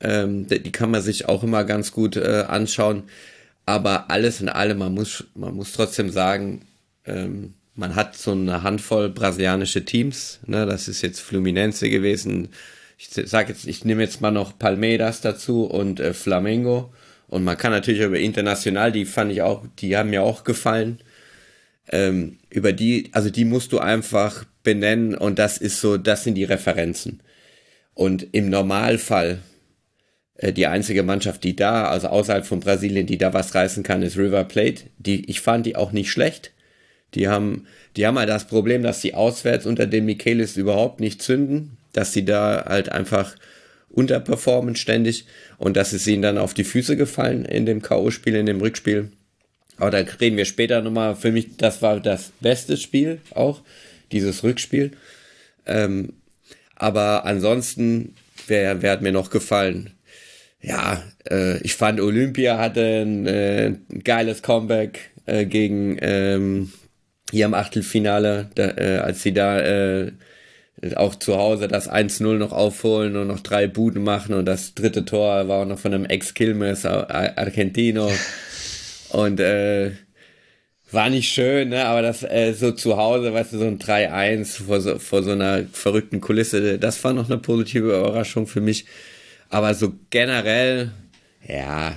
Ähm, die kann man sich auch immer ganz gut äh, anschauen. Aber alles in allem, man muss, man muss trotzdem sagen, ähm, man hat so eine Handvoll brasilianische Teams. Ne? Das ist jetzt Fluminense gewesen. Ich sag jetzt, ich nehme jetzt mal noch Palmeiras dazu und äh, Flamengo. Und man kann natürlich über international, die fand ich auch, die haben mir auch gefallen. Ähm, über die, also die musst du einfach benennen und das ist so, das sind die Referenzen. Und im Normalfall, äh, die einzige Mannschaft, die da, also außerhalb von Brasilien, die da was reißen kann, ist River Plate. Die, ich fand die auch nicht schlecht. Die haben, die haben halt das Problem, dass sie auswärts unter dem Michaelis überhaupt nicht zünden, dass sie da halt einfach unterperformen ständig und das ist ihnen dann auf die Füße gefallen in dem K.O.-Spiel, in dem Rückspiel. Aber da reden wir später nochmal. Für mich, das war das beste Spiel auch, dieses Rückspiel. Ähm, aber ansonsten, wer, wer hat mir noch gefallen? Ja, äh, ich fand Olympia hatte ein, äh, ein geiles Comeback äh, gegen ähm, hier im Achtelfinale, da, äh, als sie da äh, auch zu Hause das 1-0 noch aufholen und noch drei Buden machen und das dritte Tor war auch noch von einem Ex-Kilmes Argentino und äh, war nicht schön, ne? aber das äh, so zu Hause, weißt du, so ein 3-1 vor so, vor so einer verrückten Kulisse, das war noch eine positive Überraschung für mich. Aber so generell, ja,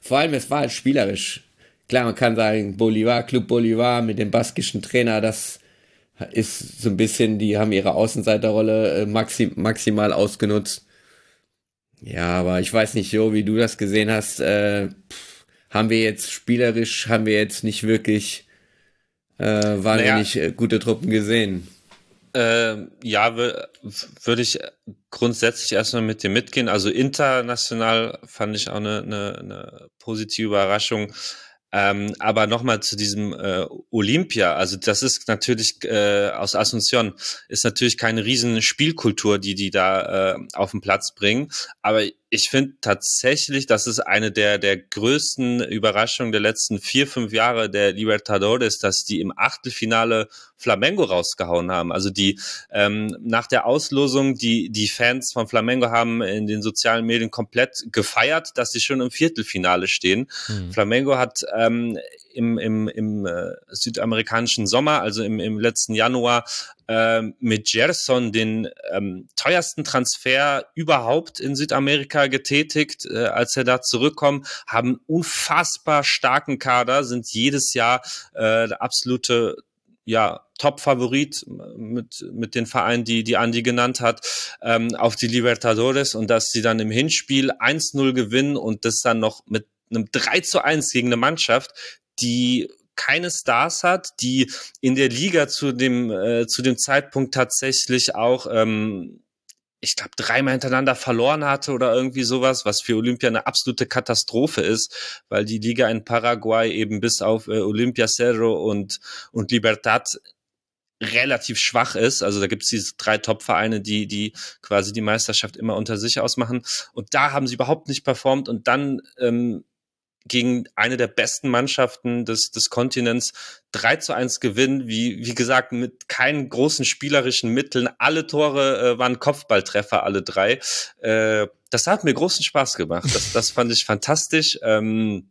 vor allem es war halt spielerisch. Klar, man kann sagen, Bolivar, Club Bolivar mit dem baskischen Trainer, das ist so ein bisschen, die haben ihre Außenseiterrolle äh, maxim, maximal ausgenutzt. Ja, aber ich weiß nicht, Jo, wie du das gesehen hast. Äh, pff, haben wir jetzt spielerisch, haben wir jetzt nicht wirklich äh, wahnsinnig naja. Äh, gute Truppen gesehen. Äh, ja, würde ich grundsätzlich erstmal mit dir mitgehen. Also international fand ich auch eine, eine, eine positive Überraschung. Ähm, aber nochmal zu diesem äh, Olympia, also das ist natürlich äh, aus Asunción, ist natürlich keine riesen Spielkultur, die die da äh, auf den Platz bringen. Aber ich finde tatsächlich, das ist eine der, der größten Überraschungen der letzten vier, fünf Jahre der Libertadores, dass die im Achtelfinale Flamengo rausgehauen haben. Also die ähm, nach der Auslosung, die, die Fans von Flamengo haben in den sozialen Medien komplett gefeiert, dass sie schon im Viertelfinale stehen. Mhm. Flamengo hat ähm, im, im, im äh, südamerikanischen Sommer, also im, im letzten Januar, äh, mit Gerson den ähm, teuersten Transfer überhaupt in Südamerika getätigt. Äh, als er da zurückkommt, haben unfassbar starken Kader, sind jedes Jahr äh, der absolute ja, Top-Favorit mit, mit den Vereinen, die, die Andi genannt hat, ähm, auf die Libertadores und dass sie dann im Hinspiel 1-0 gewinnen und das dann noch mit einem 3 zu 1 gegen eine Mannschaft, die keine Stars hat, die in der Liga zu dem, äh, zu dem Zeitpunkt tatsächlich auch, ähm, ich glaube, dreimal hintereinander verloren hatte oder irgendwie sowas, was für Olympia eine absolute Katastrophe ist, weil die Liga in Paraguay eben bis auf äh, Olympia Cerro und, und Libertad relativ schwach ist. Also da gibt es diese drei Top-Vereine, die, die quasi die Meisterschaft immer unter sich ausmachen. Und da haben sie überhaupt nicht performt. Und dann ähm, gegen eine der besten Mannschaften des, des Kontinents 3 zu 1 gewinnen, wie, wie gesagt, mit keinen großen spielerischen Mitteln. Alle Tore äh, waren Kopfballtreffer, alle drei. Äh, das hat mir großen Spaß gemacht. Das, das fand ich fantastisch. Ähm,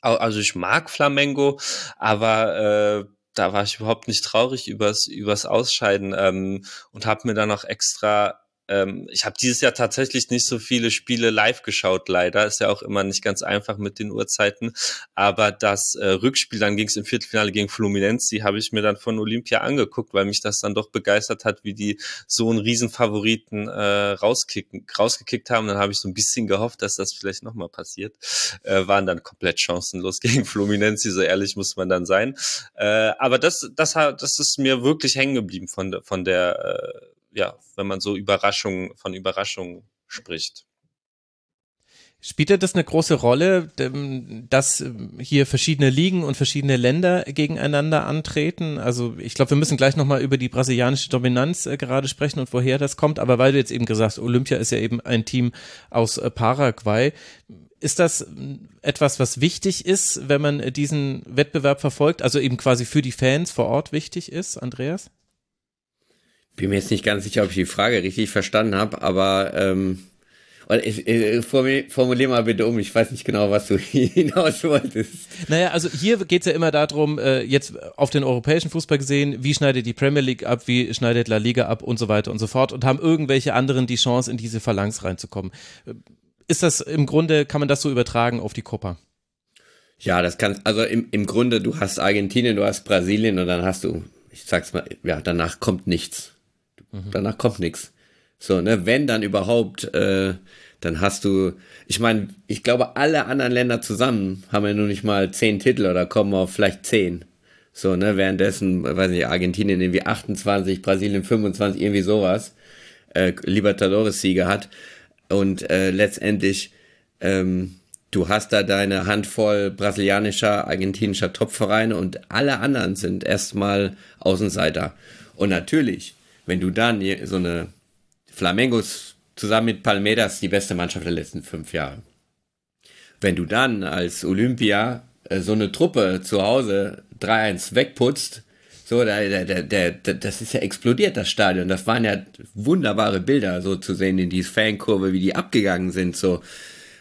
also ich mag Flamengo, aber äh, da war ich überhaupt nicht traurig übers, übers Ausscheiden ähm, und habe mir dann noch extra ähm, ich habe dieses Jahr tatsächlich nicht so viele Spiele live geschaut, leider. Ist ja auch immer nicht ganz einfach mit den Uhrzeiten. Aber das äh, Rückspiel, dann ging es im Viertelfinale gegen Fluminense, habe ich mir dann von Olympia angeguckt, weil mich das dann doch begeistert hat, wie die so einen Riesenfavoriten äh, rauskicken, rausgekickt haben. Dann habe ich so ein bisschen gehofft, dass das vielleicht nochmal passiert. Äh, waren dann komplett chancenlos gegen Fluminense, so ehrlich muss man dann sein. Äh, aber das, das, das ist mir wirklich hängen geblieben von der, von der äh, ja, wenn man so Überraschungen, von Überraschungen spricht. Spielt das eine große Rolle, dass hier verschiedene Ligen und verschiedene Länder gegeneinander antreten? Also ich glaube, wir müssen gleich nochmal über die brasilianische Dominanz äh, gerade sprechen und woher das kommt. Aber weil du jetzt eben gesagt hast, Olympia ist ja eben ein Team aus äh, Paraguay. Ist das etwas, was wichtig ist, wenn man diesen Wettbewerb verfolgt? Also eben quasi für die Fans vor Ort wichtig ist, Andreas? Bin mir jetzt nicht ganz sicher, ob ich die Frage richtig verstanden habe, aber ähm, ich, ich, formulier mal bitte um, ich weiß nicht genau, was du hinaus wolltest. Naja, also hier geht es ja immer darum, äh, jetzt auf den europäischen Fußball gesehen, wie schneidet die Premier League ab, wie schneidet La Liga ab und so weiter und so fort und haben irgendwelche anderen die Chance, in diese Phalanx reinzukommen. Ist das im Grunde, kann man das so übertragen auf die Copa? Ja, das kann, also im, im Grunde, du hast Argentinien, du hast Brasilien und dann hast du, ich sag's mal, ja, danach kommt nichts. Danach kommt nichts. So, ne, wenn dann überhaupt, äh, dann hast du, ich meine, ich glaube, alle anderen Länder zusammen haben ja nur nicht mal zehn Titel oder kommen auf vielleicht zehn. So, ne, währenddessen, weiß nicht, Argentinien irgendwie 28, Brasilien 25, irgendwie sowas, äh, Libertadores-Sieger hat. Und äh, letztendlich, ähm, du hast da deine Handvoll brasilianischer, argentinischer Topvereine und alle anderen sind erstmal Außenseiter. Und natürlich, wenn du dann so eine Flamengos zusammen mit Palmeiras die beste Mannschaft der letzten fünf Jahre. Wenn du dann als Olympia äh, so eine Truppe zu Hause 3-1 wegputzt, so, der, der, der, das ist ja explodiert, das Stadion. Das waren ja wunderbare Bilder, so zu sehen in die Fankurve, wie die abgegangen sind, so.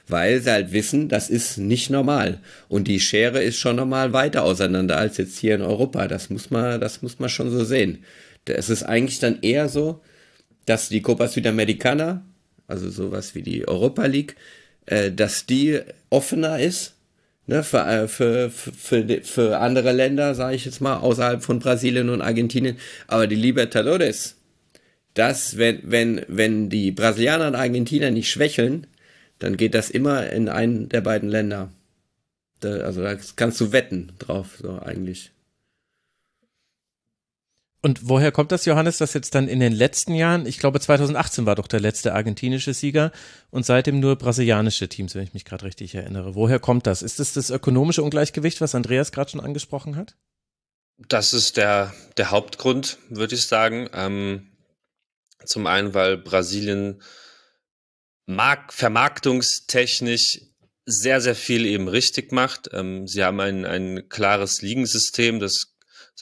Weil sie halt wissen, das ist nicht normal. Und die Schere ist schon normal weiter auseinander als jetzt hier in Europa. Das muss man, das muss man schon so sehen. Es ist eigentlich dann eher so, dass die Copa Sudamericana, also sowas wie die Europa League, äh, dass die offener ist ne, für, äh, für, für, für andere Länder, sage ich jetzt mal, außerhalb von Brasilien und Argentinien. Aber die Libertadores, das, wenn, wenn, wenn die Brasilianer und Argentinier nicht schwächeln, dann geht das immer in einen der beiden Länder. Da, also da kannst du wetten drauf, so eigentlich. Und woher kommt das, Johannes, dass jetzt dann in den letzten Jahren, ich glaube 2018 war doch der letzte argentinische Sieger und seitdem nur brasilianische Teams, wenn ich mich gerade richtig erinnere. Woher kommt das? Ist es das ökonomische Ungleichgewicht, was Andreas gerade schon angesprochen hat? Das ist der, der Hauptgrund, würde ich sagen. Ähm, zum einen, weil Brasilien mark vermarktungstechnisch sehr, sehr viel eben richtig macht. Ähm, sie haben ein, ein klares Ligensystem, das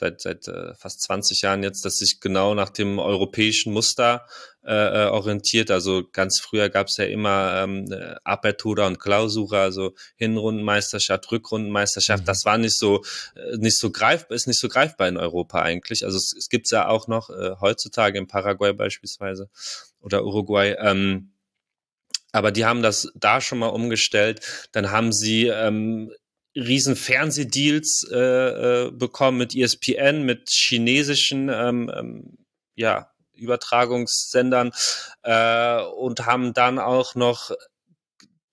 seit, seit äh, fast 20 Jahren jetzt, das sich genau nach dem europäischen Muster äh, äh orientiert. Also ganz früher gab es ja immer ähm, Apertura und Clausura, also Hinrundenmeisterschaft, Rückrundenmeisterschaft. Mhm. Das war nicht so äh, nicht so greifbar, ist nicht so greifbar in Europa eigentlich. Also es, es gibt ja auch noch äh, heutzutage in Paraguay beispielsweise oder Uruguay. Ähm, aber die haben das da schon mal umgestellt. Dann haben sie ähm, riesen Fernsehdeals äh, äh, bekommen mit ESPN, mit chinesischen ähm, ähm, ja, Übertragungssendern äh, und haben dann auch noch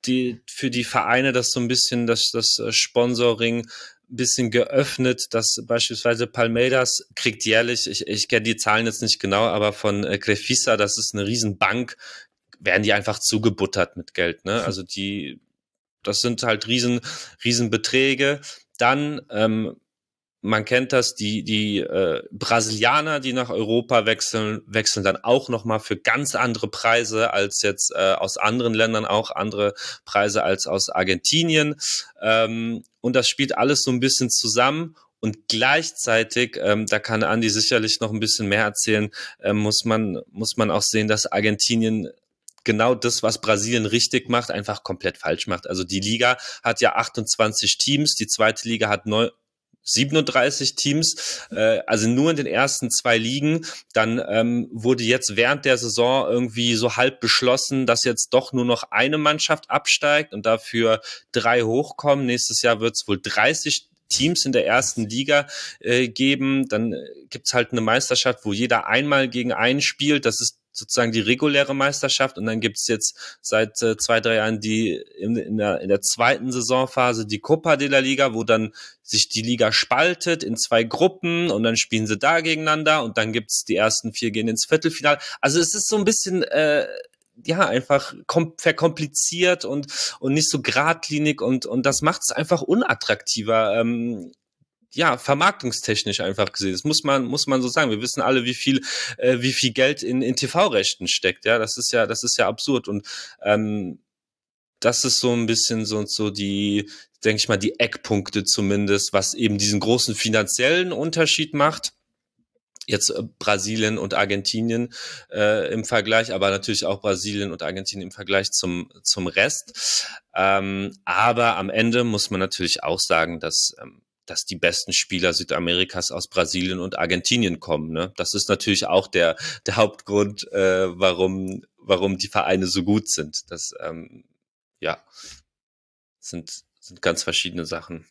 die für die Vereine das so ein bisschen das das äh, Sponsoring bisschen geöffnet, dass beispielsweise Palmeiras kriegt jährlich, ich, ich kenne die Zahlen jetzt nicht genau, aber von äh, Crefisa, das ist eine Riesenbank, werden die einfach zugebuttert mit Geld. Ne? Also die das sind halt riesen, riesen Beträge. Dann, ähm, man kennt das, die, die äh, Brasilianer, die nach Europa wechseln, wechseln dann auch nochmal für ganz andere Preise als jetzt äh, aus anderen Ländern, auch andere Preise als aus Argentinien. Ähm, und das spielt alles so ein bisschen zusammen. Und gleichzeitig, ähm, da kann Andi sicherlich noch ein bisschen mehr erzählen, äh, muss man muss man auch sehen, dass Argentinien genau das, was Brasilien richtig macht, einfach komplett falsch macht. Also die Liga hat ja 28 Teams, die zweite Liga hat neu 37 Teams, äh, also nur in den ersten zwei Ligen. Dann ähm, wurde jetzt während der Saison irgendwie so halb beschlossen, dass jetzt doch nur noch eine Mannschaft absteigt und dafür drei hochkommen. Nächstes Jahr wird es wohl 30 Teams in der ersten Liga äh, geben. Dann gibt's halt eine Meisterschaft, wo jeder einmal gegen einen spielt. Das ist sozusagen die reguläre Meisterschaft und dann gibt's jetzt seit äh, zwei, drei Jahren die in, in, der, in der zweiten Saisonphase die Copa de la Liga, wo dann sich die Liga spaltet in zwei Gruppen und dann spielen sie da gegeneinander und dann gibt's die ersten vier gehen ins Viertelfinale. Also es ist so ein bisschen äh, ja einfach verkompliziert und und nicht so geradlinig und und das macht es einfach unattraktiver. Ähm, ja, vermarktungstechnisch einfach gesehen. Das muss man, muss man so sagen. Wir wissen alle, wie viel, äh, wie viel Geld in, in TV-Rechten steckt. Ja, das ist ja, das ist ja absurd. Und ähm, das ist so ein bisschen so, so die, denke ich mal, die Eckpunkte zumindest, was eben diesen großen finanziellen Unterschied macht jetzt äh, Brasilien und Argentinien äh, im Vergleich, aber natürlich auch Brasilien und Argentinien im Vergleich zum, zum Rest. Ähm, aber am Ende muss man natürlich auch sagen, dass ähm, dass die besten Spieler Südamerikas aus Brasilien und Argentinien kommen. Ne? Das ist natürlich auch der, der Hauptgrund, äh, warum, warum die Vereine so gut sind. Das ähm, ja sind, sind ganz verschiedene Sachen.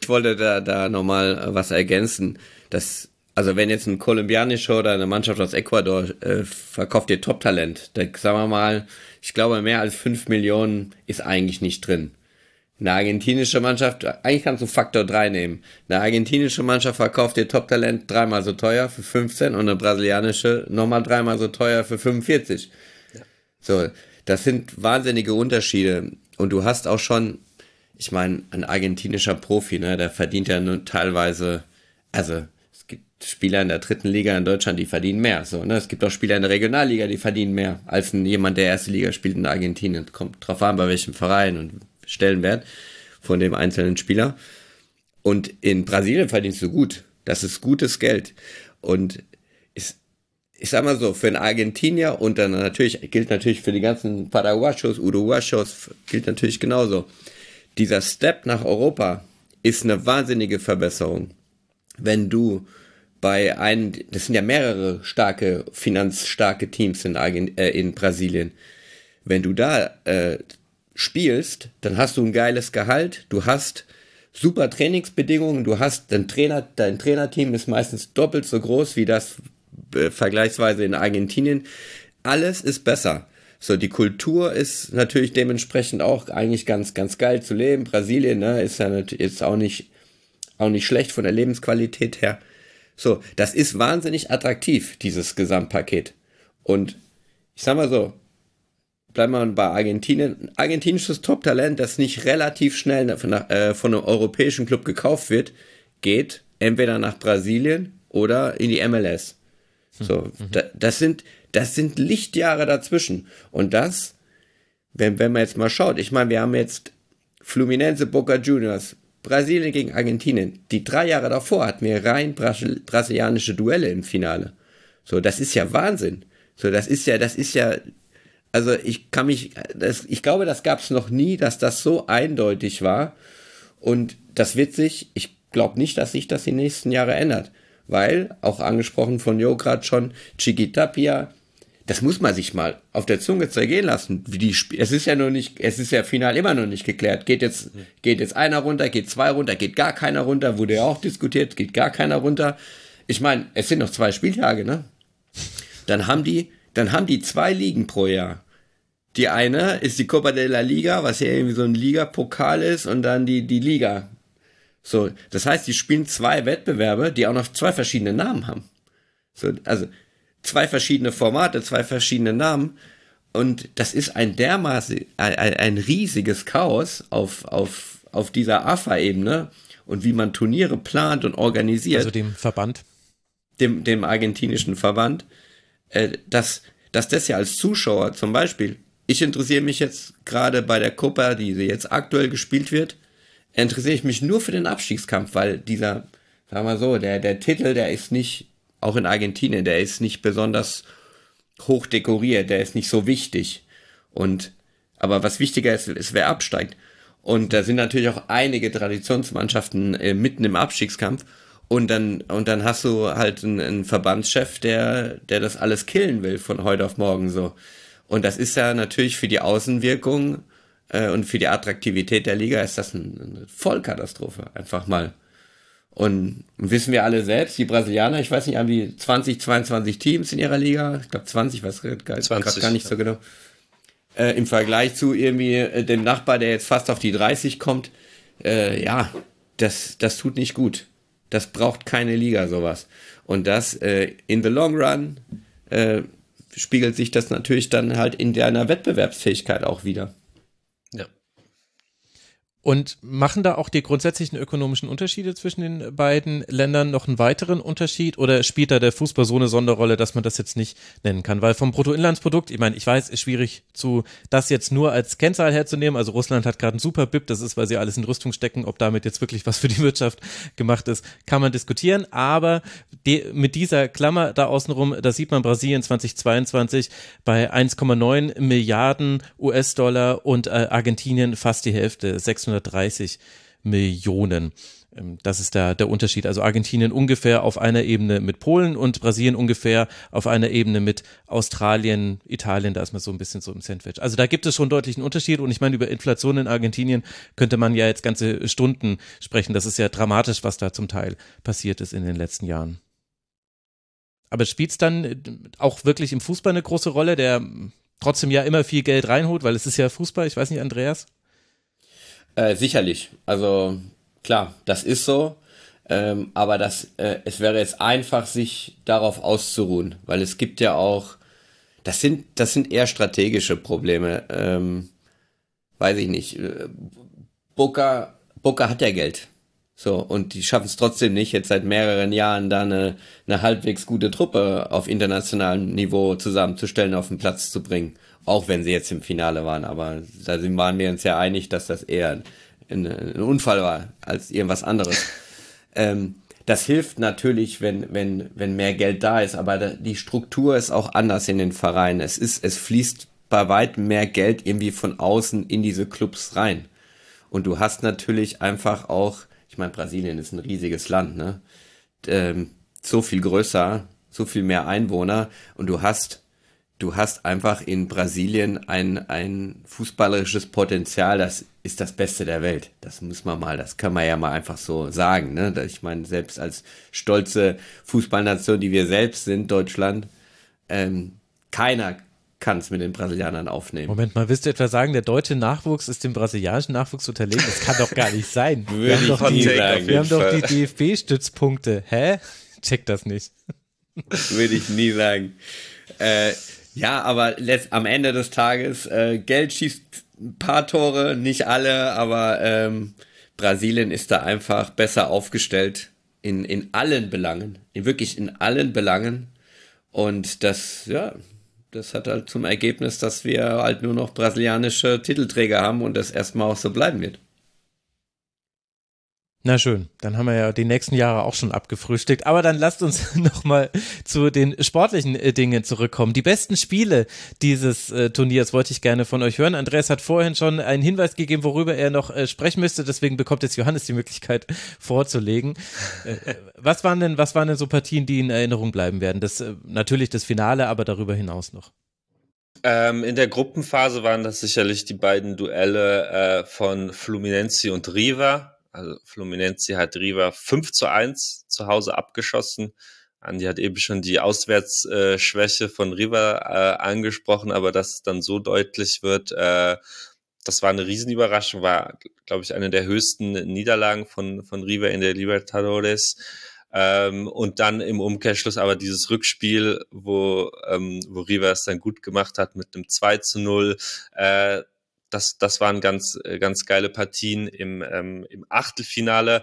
Ich wollte da, da nochmal äh, was ergänzen. Das, also wenn jetzt ein kolumbianischer oder eine Mannschaft aus Ecuador äh, verkauft ihr Top-Talent, dann sagen wir mal, ich glaube mehr als fünf Millionen ist eigentlich nicht drin. Eine argentinische Mannschaft, eigentlich kannst du Faktor 3 nehmen. Eine argentinische Mannschaft verkauft ihr Top-Talent dreimal so teuer für 15 und eine brasilianische nochmal dreimal so teuer für 45. Ja. So, das sind wahnsinnige Unterschiede. Und du hast auch schon, ich meine, ein argentinischer Profi, ne, der verdient ja nun teilweise, also es gibt Spieler in der dritten Liga in Deutschland, die verdienen mehr. So, ne? Es gibt auch Spieler in der Regionalliga, die verdienen mehr als ein, jemand, der erste Liga spielt in Argentinien. Kommt drauf an, bei welchem Verein und Stellenwert von dem einzelnen Spieler. Und in Brasilien verdienst du gut. Das ist gutes Geld. Und ist, ich sag mal so, für einen Argentinier und dann natürlich, gilt natürlich für die ganzen Paraguayos, Uruguayos, gilt natürlich genauso. Dieser Step nach Europa ist eine wahnsinnige Verbesserung. Wenn du bei einem, das sind ja mehrere starke, finanzstarke Teams in, Argent, äh, in Brasilien, wenn du da äh, spielst, dann hast du ein geiles Gehalt, du hast super Trainingsbedingungen, du hast dein Trainer, dein Trainerteam ist meistens doppelt so groß wie das äh, vergleichsweise in Argentinien. Alles ist besser. So, die Kultur ist natürlich dementsprechend auch eigentlich ganz, ganz geil zu leben. Brasilien, ne, ist ja jetzt auch nicht, auch nicht schlecht von der Lebensqualität her. So, das ist wahnsinnig attraktiv, dieses Gesamtpaket. Und ich sag mal so, bleiben wir bei Argentinien. Ein argentinisches Top-Talent, das nicht relativ schnell von, äh, von einem europäischen Club gekauft wird, geht entweder nach Brasilien oder in die MLS. So, mhm. da, das sind, das sind Lichtjahre dazwischen. Und das, wenn, wenn man jetzt mal schaut, ich meine, wir haben jetzt Fluminense Boca Juniors, Brasilien gegen Argentinien. Die drei Jahre davor hatten wir rein Brasil brasilianische Duelle im Finale. So, das ist ja Wahnsinn. So, das ist ja, das ist ja, also ich kann mich, das, ich glaube, das gab es noch nie, dass das so eindeutig war. Und das wird sich, ich glaube nicht, dass sich das die nächsten Jahre ändert. Weil, auch angesprochen von Jo gerade schon, Chiquitapia, das muss man sich mal auf der Zunge zergehen lassen. Wie die Sp es ist ja noch nicht, es ist ja final immer noch nicht geklärt. Geht jetzt, geht jetzt einer runter, geht zwei runter, geht gar keiner runter, wurde ja auch diskutiert, geht gar keiner runter. Ich meine, es sind noch zwei Spieltage, ne? Dann haben die, dann haben die zwei Ligen pro Jahr. Die eine ist die Copa de la Liga, was ja irgendwie so ein Liga-Pokal ist, und dann die, die Liga. So, das heißt, die spielen zwei Wettbewerbe, die auch noch zwei verschiedene Namen haben. So, also, zwei verschiedene Formate, zwei verschiedene Namen. Und das ist ein dermaßen, ein, ein riesiges Chaos auf, auf, auf dieser AFA-Ebene und wie man Turniere plant und organisiert. Also dem Verband. Dem, dem argentinischen Verband. Äh, dass, dass das ja als Zuschauer zum Beispiel, ich interessiere mich jetzt gerade bei der Copa, die jetzt aktuell gespielt wird, interessiere ich mich nur für den Abstiegskampf, weil dieser, sagen wir so, der, der Titel, der ist nicht auch in Argentinien, der ist nicht besonders hoch dekoriert, der ist nicht so wichtig. Und aber was wichtiger ist, ist, wer absteigt. Und da sind natürlich auch einige Traditionsmannschaften äh, mitten im Abstiegskampf. Und dann, und dann hast du halt einen, einen Verbandschef, der, der das alles killen will von heute auf morgen so. Und das ist ja natürlich für die Außenwirkung äh, und für die Attraktivität der Liga ist das eine, eine Vollkatastrophe. Einfach mal. Und wissen wir alle selbst, die Brasilianer, ich weiß nicht, haben die 20, 22 Teams in ihrer Liga? Ich glaube 20, weiß gerade gar nicht ja. so genau. Äh, Im Vergleich zu irgendwie äh, dem Nachbar, der jetzt fast auf die 30 kommt, äh, ja, das, das tut nicht gut. Das braucht keine Liga, sowas. Und das äh, in the long run äh, spiegelt sich das natürlich dann halt in deiner Wettbewerbsfähigkeit auch wieder. Und machen da auch die grundsätzlichen ökonomischen Unterschiede zwischen den beiden Ländern noch einen weiteren Unterschied oder spielt da der Fußball so eine Sonderrolle, dass man das jetzt nicht nennen kann? Weil vom Bruttoinlandsprodukt, ich meine, ich weiß, ist schwierig zu, das jetzt nur als Kennzahl herzunehmen. Also Russland hat gerade einen super BIP, das ist, weil sie alles in Rüstung stecken. Ob damit jetzt wirklich was für die Wirtschaft gemacht ist, kann man diskutieren. Aber die, mit dieser Klammer da außenrum, da sieht man Brasilien 2022 bei 1,9 Milliarden US-Dollar und äh, Argentinien fast die Hälfte, 600 130 Millionen. Ähm, das ist der, der Unterschied. Also Argentinien ungefähr auf einer Ebene mit Polen und Brasilien ungefähr auf einer Ebene mit Australien, Italien, da ist man so ein bisschen so im Sandwich. Also da gibt es schon deutlichen Unterschied und ich meine, über Inflation in Argentinien könnte man ja jetzt ganze Stunden sprechen. Das ist ja dramatisch, was da zum Teil passiert ist in den letzten Jahren. Aber spielt es dann auch wirklich im Fußball eine große Rolle, der trotzdem ja immer viel Geld reinholt, weil es ist ja Fußball, ich weiß nicht, Andreas? Äh, sicherlich. Also klar, das ist so. Ähm, aber das, äh, es wäre jetzt einfach, sich darauf auszuruhen, weil es gibt ja auch, das sind, das sind eher strategische Probleme. Ähm, weiß ich nicht. Äh, Boca, Boca hat ja Geld. So, und die schaffen es trotzdem nicht, jetzt seit mehreren Jahren da eine, eine halbwegs gute Truppe auf internationalem Niveau zusammenzustellen, auf den Platz zu bringen. Auch wenn sie jetzt im Finale waren, aber da waren wir uns ja einig, dass das eher ein, ein Unfall war als irgendwas anderes. ähm, das hilft natürlich, wenn, wenn, wenn mehr Geld da ist, aber die Struktur ist auch anders in den Vereinen. Es ist, es fließt bei weitem mehr Geld irgendwie von außen in diese Clubs rein. Und du hast natürlich einfach auch, ich meine, Brasilien ist ein riesiges Land, ne? Ähm, so viel größer, so viel mehr Einwohner und du hast du hast einfach in Brasilien ein, ein fußballerisches Potenzial, das ist das Beste der Welt. Das muss man mal, das kann man ja mal einfach so sagen. Ne? Ich meine, selbst als stolze Fußballnation, die wir selbst sind, Deutschland, ähm, keiner kann es mit den Brasilianern aufnehmen. Moment mal, willst du etwa sagen, der deutsche Nachwuchs ist dem brasilianischen Nachwuchs unterlegen? Das kann doch gar nicht sein. wir haben doch die, wir haben doch die DFB-Stützpunkte. Hä? check das nicht. Würde ich nie sagen. Äh, ja, aber am Ende des Tages, äh, Geld schießt ein paar Tore, nicht alle, aber ähm, Brasilien ist da einfach besser aufgestellt in, in allen Belangen, in wirklich in allen Belangen. Und das, ja, das hat halt zum Ergebnis, dass wir halt nur noch brasilianische Titelträger haben und das erstmal auch so bleiben wird. Na schön, dann haben wir ja die nächsten Jahre auch schon abgefrühstückt. Aber dann lasst uns nochmal zu den sportlichen äh, Dingen zurückkommen. Die besten Spiele dieses äh, Turniers wollte ich gerne von euch hören. Andreas hat vorhin schon einen Hinweis gegeben, worüber er noch äh, sprechen müsste. Deswegen bekommt jetzt Johannes die Möglichkeit vorzulegen. Äh, äh, was waren denn, was waren denn so Partien, die in Erinnerung bleiben werden? Das, äh, natürlich das Finale, aber darüber hinaus noch. Ähm, in der Gruppenphase waren das sicherlich die beiden Duelle von Fluminense und Riva also Fluminense hat Riva 5 zu 1 zu Hause abgeschossen. Andi hat eben schon die Auswärtsschwäche von Riva äh, angesprochen, aber dass es dann so deutlich wird, äh, das war eine Riesenüberraschung, war, glaube ich, eine der höchsten Niederlagen von, von Riva in der Libertadores. Ähm, und dann im Umkehrschluss aber dieses Rückspiel, wo, ähm, wo Riva es dann gut gemacht hat mit einem 2 zu 0. Äh, das, das waren ganz, äh, ganz geile Partien. Im, ähm, im Achtelfinale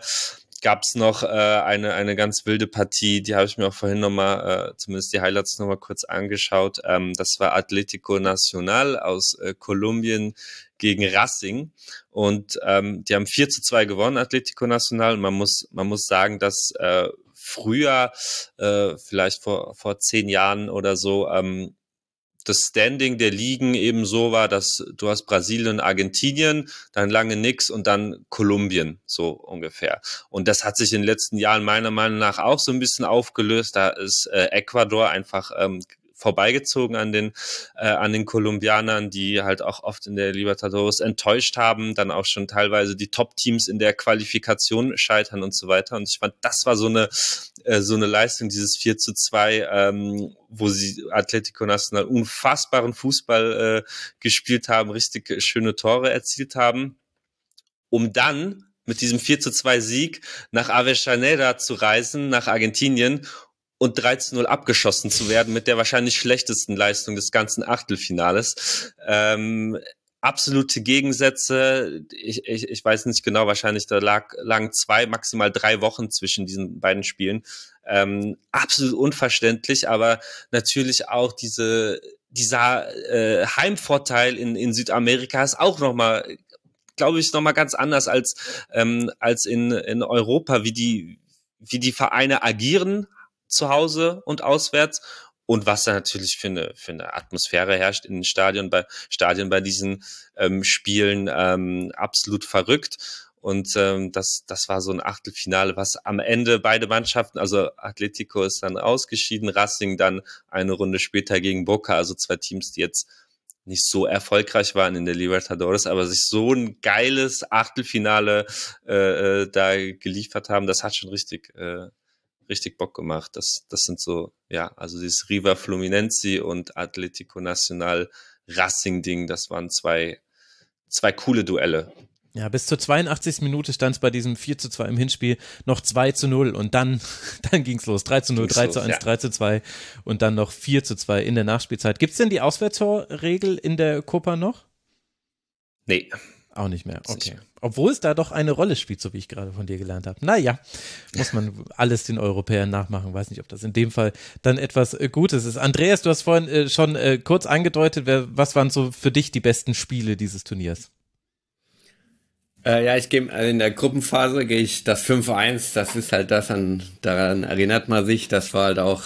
gab es noch äh, eine, eine ganz wilde Partie, die habe ich mir auch vorhin nochmal, äh, zumindest die Highlights nochmal kurz angeschaut. Ähm, das war Atletico Nacional aus äh, Kolumbien gegen Racing. Und ähm, die haben 4 zu 2 gewonnen, Atletico Nacional. Und man muss, man muss sagen, dass äh, früher, äh, vielleicht vor, vor zehn Jahren oder so, ähm, das Standing der Ligen eben so war, dass du hast Brasilien, Argentinien, dann lange nix und dann Kolumbien, so ungefähr. Und das hat sich in den letzten Jahren meiner Meinung nach auch so ein bisschen aufgelöst. Da ist äh, Ecuador einfach ähm, vorbeigezogen an den, äh, an den Kolumbianern, die halt auch oft in der Libertadores enttäuscht haben, dann auch schon teilweise die Top-Teams in der Qualifikation scheitern und so weiter. Und ich fand, das war so eine, äh, so eine Leistung, dieses 4 zu 2, ähm, wo sie Atletico Nacional unfassbaren Fußball äh, gespielt haben, richtig schöne Tore erzielt haben, um dann mit diesem 4 zu 2 Sieg nach Avellaneda zu reisen, nach Argentinien und 13-0 abgeschossen zu werden mit der wahrscheinlich schlechtesten Leistung des ganzen Achtelfinales. Ähm, absolute Gegensätze. Ich, ich, ich weiß nicht genau, wahrscheinlich da lag, lagen zwei, maximal drei Wochen zwischen diesen beiden Spielen. Ähm, absolut unverständlich, aber natürlich auch diese dieser äh, Heimvorteil in, in Südamerika ist auch nochmal, glaube ich, nochmal ganz anders als, ähm, als in, in Europa, wie die, wie die Vereine agieren, zu Hause und auswärts und was da natürlich für eine, für eine Atmosphäre herrscht in den Stadien bei Stadien bei diesen ähm, Spielen ähm, absolut verrückt. Und ähm, das, das war so ein Achtelfinale, was am Ende beide Mannschaften, also Atletico ist dann ausgeschieden, Racing dann eine Runde später gegen Boca, also zwei Teams, die jetzt nicht so erfolgreich waren in der Libertadores, aber sich so ein geiles Achtelfinale äh, äh da geliefert haben, das hat schon richtig, äh, richtig Bock gemacht. Das, das sind so, ja, also dieses Riva Fluminense und Atletico Nacional Racing Ding, das waren zwei, zwei coole Duelle. Ja, bis zur 82. Minute stand es bei diesem 4 zu 2 im Hinspiel noch 2 zu 0 und dann, dann ging's los. 3 zu 0, ging's 3 zu 1, ja. 3 zu 2 und dann noch 4 zu 2 in der Nachspielzeit. Gibt's denn die Auswärtstorregel in der Copa noch? Nee. Auch nicht mehr, okay. Obwohl es da doch eine Rolle spielt, so wie ich gerade von dir gelernt habe. Naja, muss man alles den Europäern nachmachen. Weiß nicht, ob das in dem Fall dann etwas äh, Gutes ist. Andreas, du hast vorhin äh, schon äh, kurz angedeutet, wer, was waren so für dich die besten Spiele dieses Turniers? Äh, ja, ich gehe also in der Gruppenphase gehe ich das 5-1, das ist halt das, an, daran erinnert man sich, das war halt auch,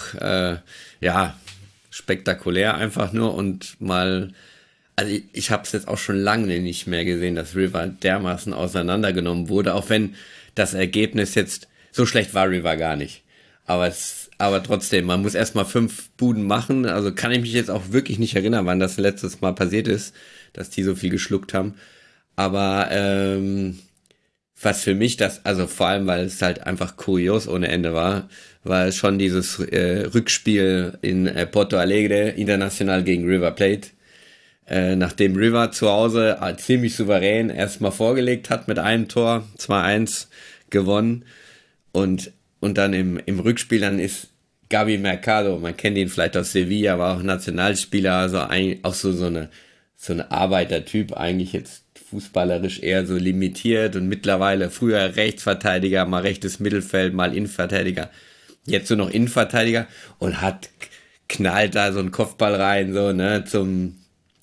ja, spektakulär einfach nur und mal also ich, ich habe es jetzt auch schon lange nicht mehr gesehen, dass River dermaßen auseinandergenommen wurde, auch wenn das Ergebnis jetzt so schlecht war River gar nicht. Aber es, aber trotzdem, man muss erstmal fünf Buden machen. Also kann ich mich jetzt auch wirklich nicht erinnern, wann das letztes Mal passiert ist, dass die so viel geschluckt haben. Aber ähm, was für mich das, also vor allem, weil es halt einfach kurios ohne Ende war, war schon dieses äh, Rückspiel in äh, Porto Alegre international gegen River Plate äh, nachdem River zu Hause ziemlich souverän erstmal vorgelegt hat mit einem Tor, 2-1 gewonnen. Und und dann im, im Rückspiel dann ist Gabi Mercado, man kennt ihn vielleicht aus Sevilla, war auch Nationalspieler, also ein, auch so, so eine, so eine Arbeitertyp, eigentlich jetzt fußballerisch eher so limitiert und mittlerweile früher Rechtsverteidiger, mal rechtes Mittelfeld, mal Innenverteidiger, jetzt nur noch Innenverteidiger und hat knallt da so einen Kopfball rein, so, ne, zum,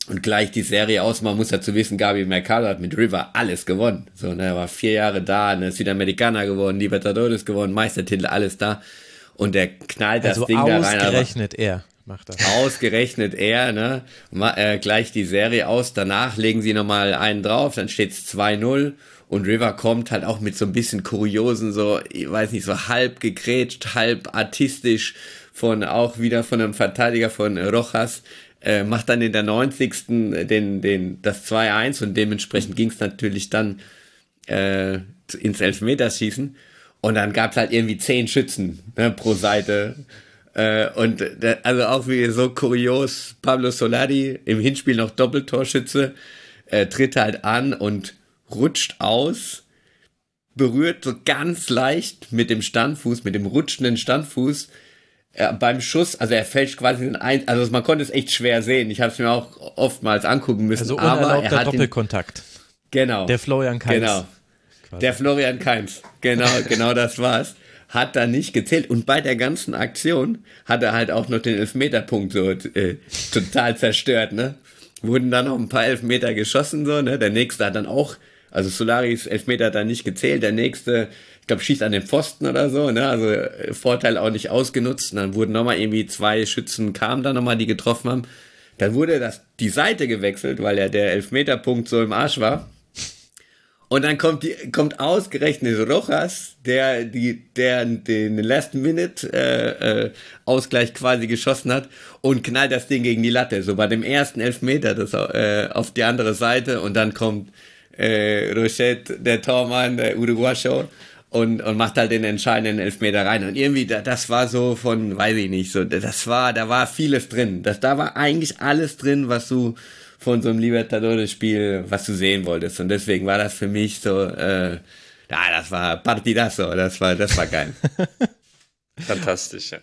und gleich die Serie aus. Man muss dazu wissen, Gabi Mercado hat mit River alles gewonnen. So, ne, er war vier Jahre da, ne, Südamerikaner gewonnen, Libertadores gewonnen, Meistertitel, alles da. Und der knallt das also Ding da rein. Ausgerechnet er macht das. Ausgerechnet er, ne? Ma, äh, gleich die Serie aus. Danach legen sie nochmal einen drauf, dann steht's 2-0. Und River kommt halt auch mit so ein bisschen kuriosen, so, ich weiß nicht, so halb gegrätscht, halb artistisch von, auch wieder von einem Verteidiger von Rojas, äh, macht dann in der 90. den, den, das 2-1 und dementsprechend ging's natürlich dann äh, ins Elfmeterschießen. Und dann gab's halt irgendwie zehn Schützen ne, pro Seite. Äh, und der, also auch wie so kurios, Pablo Solari im Hinspiel noch Doppeltorschütze, äh, tritt halt an und rutscht aus, berührt so ganz leicht mit dem Standfuß, mit dem rutschenden Standfuß äh, beim Schuss, also er fälscht quasi den ein, also man konnte es echt schwer sehen. Ich habe es mir auch oftmals angucken müssen. Also aber er hat Doppelkontakt. Den, genau. Der Florian Kainz. Genau. Der Florian Keins. Genau, genau das war's. Hat da nicht gezählt. Und bei der ganzen Aktion hat er halt auch noch den Elfmeterpunkt so äh, total zerstört, ne? Wurden dann noch ein paar Elfmeter geschossen, so, ne? Der nächste hat dann auch, also Solaris Elfmeter hat dann nicht gezählt, der nächste, ich glaube, schießt an den Pfosten oder so, ne? Also äh, Vorteil auch nicht ausgenutzt. Und dann wurden nochmal irgendwie zwei Schützen kamen da nochmal, die getroffen haben. Dann wurde das die Seite gewechselt, weil ja der Elfmeterpunkt so im Arsch war. Und dann kommt die, kommt ausgerechnet Rojas, der die, der den Last Minute äh, äh, quasi geschossen hat und knallt das Ding gegen die Latte. So bei dem ersten Elfmeter das äh, auf die andere Seite und dann kommt äh, Rochet, der Tormann, der Uruguayo und und macht halt den entscheidenden Elfmeter rein. Und irgendwie das war so von, weiß ich nicht, so das war, da war vieles drin. Das da war eigentlich alles drin, was du von so einem Libertadores-Spiel, was du sehen wolltest. Und deswegen war das für mich so, äh, ja, das war Partidazo, das war, das war geil. Fantastisch, ja.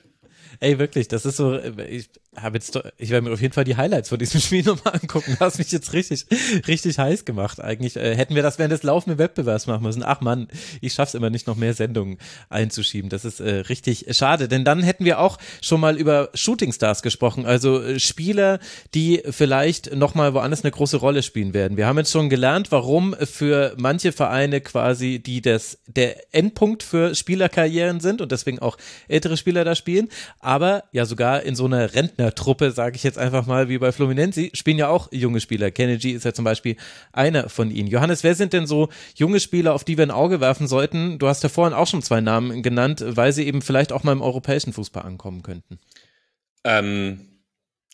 Ey, wirklich, das ist so, ich habe jetzt, ich werde mir auf jeden Fall die Highlights von diesem Spiel nochmal angucken. Du hast mich jetzt richtig, richtig heiß gemacht. Eigentlich äh, hätten wir das während des laufenden Wettbewerbs machen müssen. Ach Mann, ich schaff's immer nicht, noch mehr Sendungen einzuschieben. Das ist äh, richtig schade, denn dann hätten wir auch schon mal über Shooting Stars gesprochen, also äh, Spieler, die vielleicht nochmal woanders eine große Rolle spielen werden. Wir haben jetzt schon gelernt, warum für manche Vereine quasi, die das, der Endpunkt für Spielerkarrieren sind und deswegen auch ältere Spieler da spielen, aber ja sogar in so einer Rentnertruppe, sage ich jetzt einfach mal, wie bei Fluminense, spielen ja auch junge Spieler. Kennedy ist ja zum Beispiel einer von ihnen. Johannes, wer sind denn so junge Spieler, auf die wir ein Auge werfen sollten? Du hast ja vorhin auch schon zwei Namen genannt, weil sie eben vielleicht auch mal im europäischen Fußball ankommen könnten. Ähm,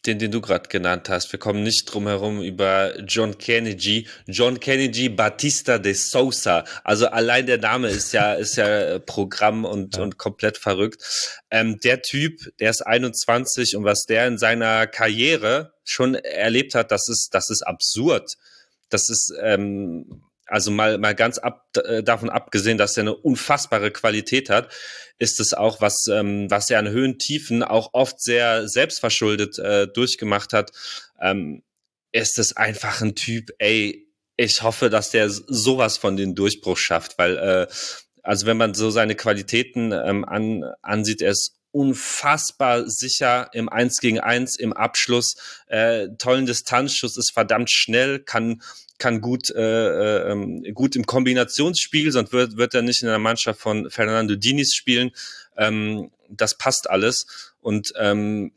den, den du gerade genannt hast. Wir kommen nicht drum herum über John Kennedy. John Kennedy Batista de Sousa. Also allein der Name ist ja, ist ja Programm und, ja. und komplett verrückt. Ähm, der Typ, der ist 21 und was der in seiner Karriere schon erlebt hat, das ist, das ist absurd. Das ist, ähm, also mal, mal ganz ab, äh, davon abgesehen, dass er eine unfassbare Qualität hat, ist es auch, was, ähm, was er an Höhen, Tiefen auch oft sehr selbstverschuldet äh, durchgemacht hat, ähm, ist es einfach ein Typ, ey, ich hoffe, dass der sowas von den Durchbruch schafft, weil, äh, also wenn man so seine Qualitäten ähm, an, ansieht, er ist unfassbar sicher im Eins gegen Eins, im Abschluss, äh, tollen Distanzschuss, ist verdammt schnell, kann kann gut, äh, äh, ähm, gut im Kombinationsspiel, sonst wird, wird er nicht in der Mannschaft von Fernando Diniz spielen. Ähm, das passt alles. Und ähm,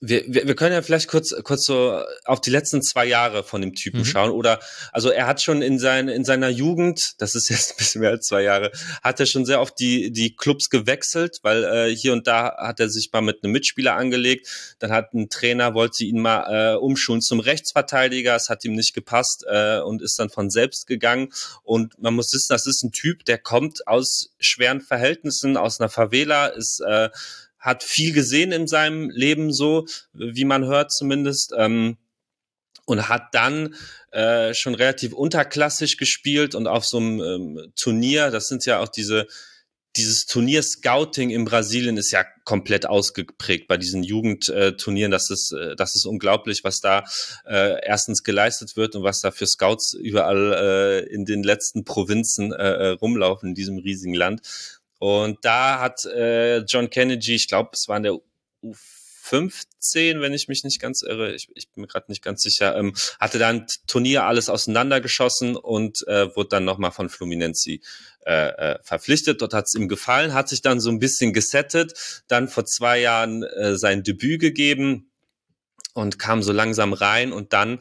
wir, wir, wir können ja vielleicht kurz, kurz so auf die letzten zwei Jahre von dem Typen mhm. schauen. Oder also er hat schon in, sein, in seiner Jugend, das ist jetzt ein bisschen mehr als zwei Jahre, hat er schon sehr oft die, die Clubs gewechselt, weil äh, hier und da hat er sich mal mit einem Mitspieler angelegt. Dann hat ein Trainer, wollte ihn mal äh, umschulen zum Rechtsverteidiger, es hat ihm nicht gepasst äh, und ist dann von selbst gegangen. Und man muss wissen, das ist ein Typ, der kommt aus schweren Verhältnissen, aus einer Favela, ist äh, hat viel gesehen in seinem Leben so, wie man hört zumindest. Ähm, und hat dann äh, schon relativ unterklassig gespielt und auf so einem ähm, Turnier, das sind ja auch diese dieses Turnier-Scouting in Brasilien ist ja komplett ausgeprägt bei diesen Jugendturnieren. Das ist, äh, das ist unglaublich, was da äh, erstens geleistet wird und was da für Scouts überall äh, in den letzten Provinzen äh, äh rumlaufen in diesem riesigen Land. Und da hat äh, John Kennedy, ich glaube, es war in der U15, wenn ich mich nicht ganz irre, ich, ich bin mir gerade nicht ganz sicher, ähm, hatte dann Turnier alles auseinandergeschossen und äh, wurde dann nochmal von Fluminense äh, äh, verpflichtet. Dort hat es ihm gefallen, hat sich dann so ein bisschen gesettet, dann vor zwei Jahren äh, sein Debüt gegeben und kam so langsam rein und dann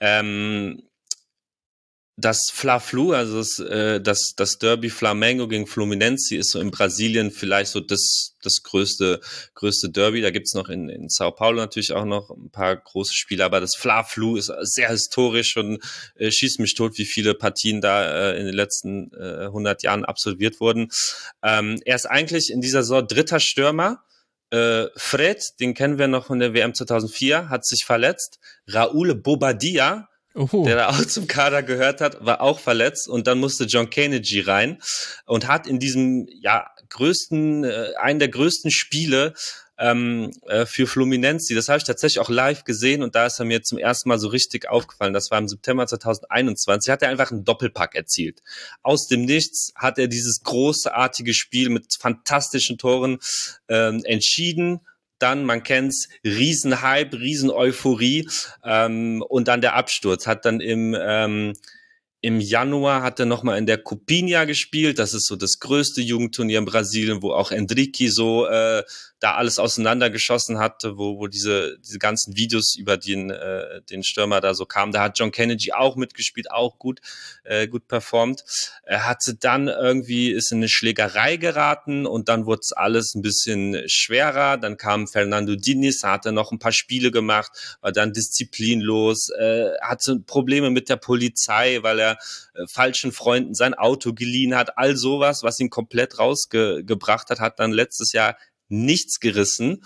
ähm, das Fla-Flu, also das, äh, das, das Derby Flamengo gegen Fluminense ist so in Brasilien vielleicht so das, das größte, größte Derby. Da gibt's noch in, in Sao Paulo natürlich auch noch ein paar große Spiele, aber das Fla-Flu ist sehr historisch und äh, schießt mich tot, wie viele Partien da äh, in den letzten äh, 100 Jahren absolviert wurden. Ähm, er ist eigentlich in dieser Saison dritter Stürmer. Äh, Fred, den kennen wir noch von der WM 2004, hat sich verletzt. Raúl Bobadilla, Oho. der auch zum Kader gehört hat, war auch verletzt und dann musste John Kennedy rein und hat in diesem ja größten, äh, einen der größten Spiele ähm, äh, für Fluminense. Das habe ich tatsächlich auch live gesehen und da ist er mir zum ersten Mal so richtig aufgefallen. Das war im September 2021. Hat er einfach einen Doppelpack erzielt. Aus dem Nichts hat er dieses großartige Spiel mit fantastischen Toren ähm, entschieden dann, man kennt's, Riesenhype, Riesen-Euphorie ähm, und dann der Absturz. Hat dann im ähm, im Januar hat er nochmal in der Copinha gespielt. Das ist so das größte Jugendturnier in Brasilien, wo auch Enrique so äh, da alles auseinandergeschossen hatte, wo, wo diese, diese ganzen Videos über den, äh, den Stürmer da so kamen. Da hat John Kennedy auch mitgespielt, auch gut, äh, gut performt. Er hatte dann irgendwie, ist in eine Schlägerei geraten und dann wurde es alles ein bisschen schwerer. Dann kam Fernando Diniz, hat er noch ein paar Spiele gemacht, war dann disziplinlos, äh, hatte Probleme mit der Polizei, weil er äh, falschen Freunden sein Auto geliehen hat, all sowas, was ihn komplett rausgebracht hat, hat dann letztes Jahr nichts gerissen,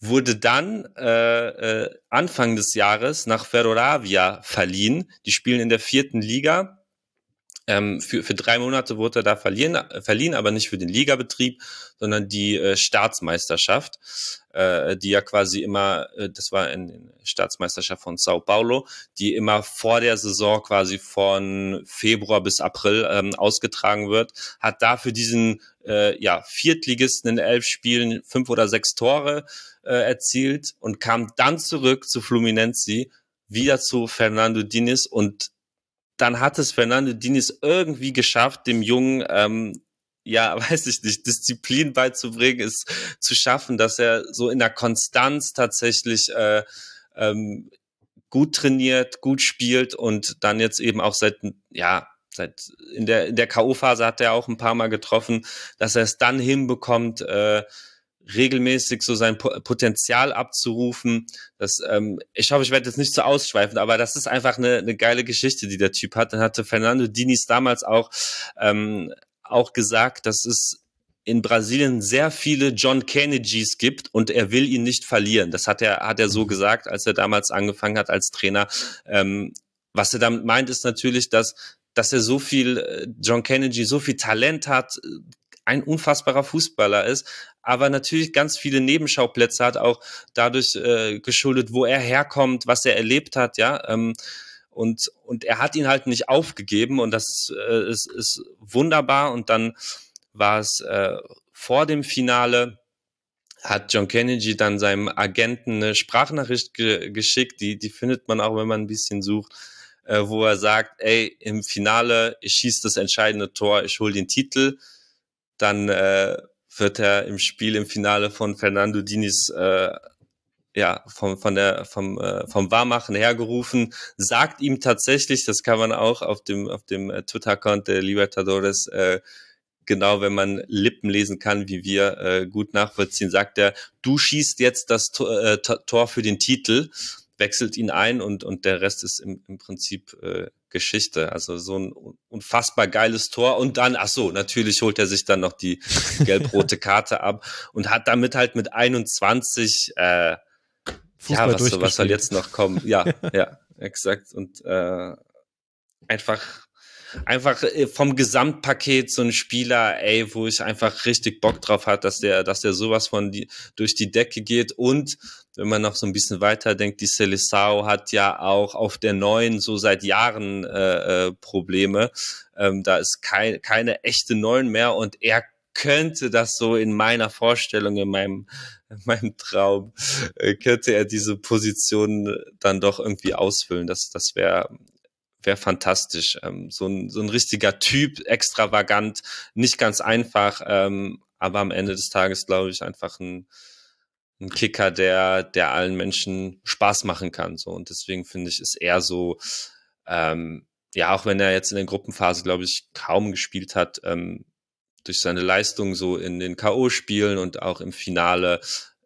wurde dann äh, äh, Anfang des Jahres nach Ferroravia verliehen. Die spielen in der vierten Liga. Ähm, für, für drei Monate wurde er da verliehen, verliehen, aber nicht für den Ligabetrieb, sondern die äh, Staatsmeisterschaft, äh, die ja quasi immer, äh, das war in Staatsmeisterschaft von Sao Paulo, die immer vor der Saison quasi von Februar bis April ähm, ausgetragen wird, hat dafür diesen äh, ja, Viertligisten in elf Spielen fünf oder sechs Tore äh, erzielt und kam dann zurück zu Fluminense, wieder zu Fernando Diniz und dann hat es Fernando Diniz irgendwie geschafft, dem Jungen ähm, ja, weiß ich nicht, Disziplin beizubringen, ist zu schaffen, dass er so in der Konstanz tatsächlich äh, ähm, gut trainiert, gut spielt und dann jetzt eben auch seit ja seit in der in der KO-Phase hat er auch ein paar Mal getroffen, dass er es dann hinbekommt, äh, regelmäßig so sein Potenzial abzurufen. Das, ähm, ich hoffe, ich werde jetzt nicht so ausschweifend, aber das ist einfach eine, eine geile Geschichte, die der Typ hat. Dann hatte Fernando Diniz damals auch ähm, auch gesagt, dass es in Brasilien sehr viele John Kennedys gibt und er will ihn nicht verlieren. Das hat er, hat er so mhm. gesagt, als er damals angefangen hat als Trainer. Ähm, was er damit meint, ist natürlich, dass dass er so viel, äh, John Kennedy so viel Talent hat, ein unfassbarer Fußballer ist, aber natürlich ganz viele Nebenschauplätze hat, auch dadurch äh, geschuldet, wo er herkommt, was er erlebt hat, ja. Ähm, und, und er hat ihn halt nicht aufgegeben und das äh, ist, ist wunderbar. Und dann war es äh, vor dem Finale, hat John Kennedy dann seinem Agenten eine Sprachnachricht ge geschickt, die, die findet man auch, wenn man ein bisschen sucht äh, wo er sagt, ey, im Finale, ich schieße das entscheidende Tor, ich hole den Titel. Dann äh, wird er im Spiel im Finale von Fernando Diniz äh, ja, vom, von der, vom, äh, vom Wahrmachen hergerufen, sagt ihm tatsächlich, das kann man auch auf dem, auf dem äh, Twitter-Account der Libertadores, äh, genau, wenn man Lippen lesen kann, wie wir äh, gut nachvollziehen, sagt er, du schießt jetzt das Tor, äh, Tor für den Titel wechselt ihn ein und, und der Rest ist im, im Prinzip äh, Geschichte. Also so ein unfassbar geiles Tor. Und dann, ach so, natürlich holt er sich dann noch die gelb-rote Karte ab und hat damit halt mit 21 äh, Fußball ja, was, was soll jetzt noch kommen? Ja, ja, exakt. Und äh, einfach einfach äh, vom Gesamtpaket so ein Spieler, ey, wo ich einfach richtig Bock drauf hat, dass der, dass der sowas von die, durch die Decke geht und wenn man noch so ein bisschen weiter denkt, die Seleção hat ja auch auf der neuen so seit Jahren äh, äh, Probleme. Ähm, da ist kein, keine echte Neun mehr und er könnte das so in meiner Vorstellung, in meinem, in meinem Traum, äh, könnte er diese Position dann doch irgendwie ausfüllen. Das, das wäre wäre fantastisch. Ähm, so, ein, so ein richtiger Typ, extravagant, nicht ganz einfach, ähm, aber am Ende des Tages glaube ich einfach ein, ein Kicker, der, der allen Menschen Spaß machen kann. So. Und deswegen finde ich, ist er so, ähm, ja, auch wenn er jetzt in der Gruppenphase, glaube ich, kaum gespielt hat, ähm, durch seine Leistung so in den K.O.-Spielen und auch im Finale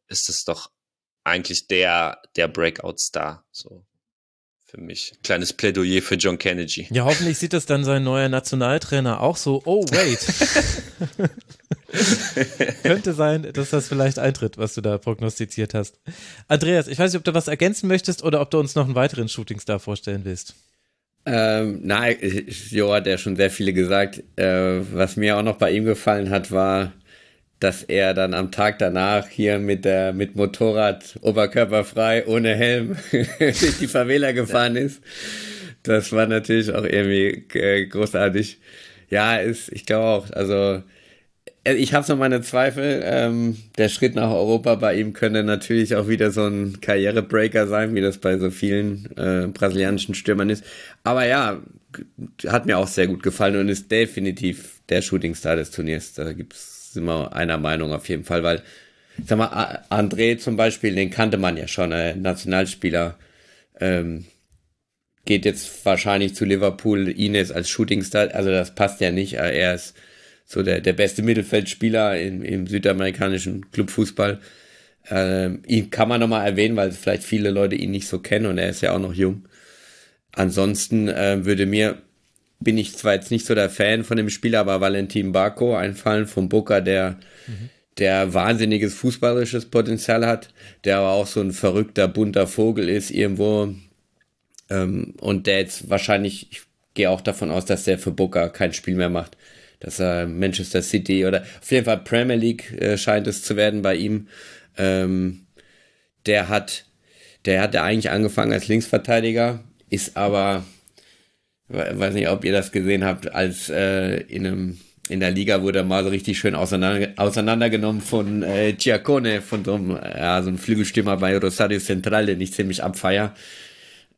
ist es doch eigentlich der, der Breakout-Star. So für mich. Kleines Plädoyer für John Kennedy. Ja, hoffentlich sieht das dann sein neuer Nationaltrainer auch so. Oh, wait. Könnte sein, dass das vielleicht eintritt, was du da prognostiziert hast. Andreas, ich weiß nicht, ob du was ergänzen möchtest oder ob du uns noch einen weiteren Shootingstar vorstellen willst. Ähm, nein, Jo hat ja schon sehr viele gesagt. Äh, was mir auch noch bei ihm gefallen hat, war, dass er dann am Tag danach hier mit der mit Motorrad oberkörperfrei ohne Helm durch die Favela gefahren ist. Das war natürlich auch irgendwie äh, großartig. Ja, ist, ich glaube auch, also äh, ich habe so meine Zweifel. Ähm, der Schritt nach Europa bei ihm könnte natürlich auch wieder so ein Karrierebreaker sein, wie das bei so vielen äh, brasilianischen Stürmern ist. Aber ja, hat mir auch sehr gut gefallen und ist definitiv der Shootingstar des Turniers. Da gibt's wir einer Meinung auf jeden Fall, weil ich sag mal, André zum Beispiel, den kannte man ja schon, ein Nationalspieler. Ähm, geht jetzt wahrscheinlich zu Liverpool, Ines als Shootingstar, also das passt ja nicht. Er ist so der, der beste Mittelfeldspieler im, im südamerikanischen Clubfußball. Ähm, ihn kann man nochmal erwähnen, weil vielleicht viele Leute ihn nicht so kennen und er ist ja auch noch jung. Ansonsten äh, würde mir, bin ich zwar jetzt nicht so der Fan von dem Spieler, aber Valentin Barco einfallen vom Boca, der, mhm. der wahnsinniges fußballerisches Potenzial hat, der aber auch so ein verrückter, bunter Vogel ist irgendwo ähm, und der jetzt wahrscheinlich, ich gehe auch davon aus, dass der für Boca kein Spiel mehr macht dass er Manchester City oder auf jeden Fall Premier League äh, scheint es zu werden bei ihm. Ähm, der hat, der hat ja eigentlich angefangen als Linksverteidiger, ist aber, weiß nicht, ob ihr das gesehen habt, als äh, in einem in der Liga wurde er mal so richtig schön auseinander, auseinandergenommen von äh, Giacone, von so einem, ja, so einem Flügelstürmer bei Rosario Central, den ich ziemlich abfeier.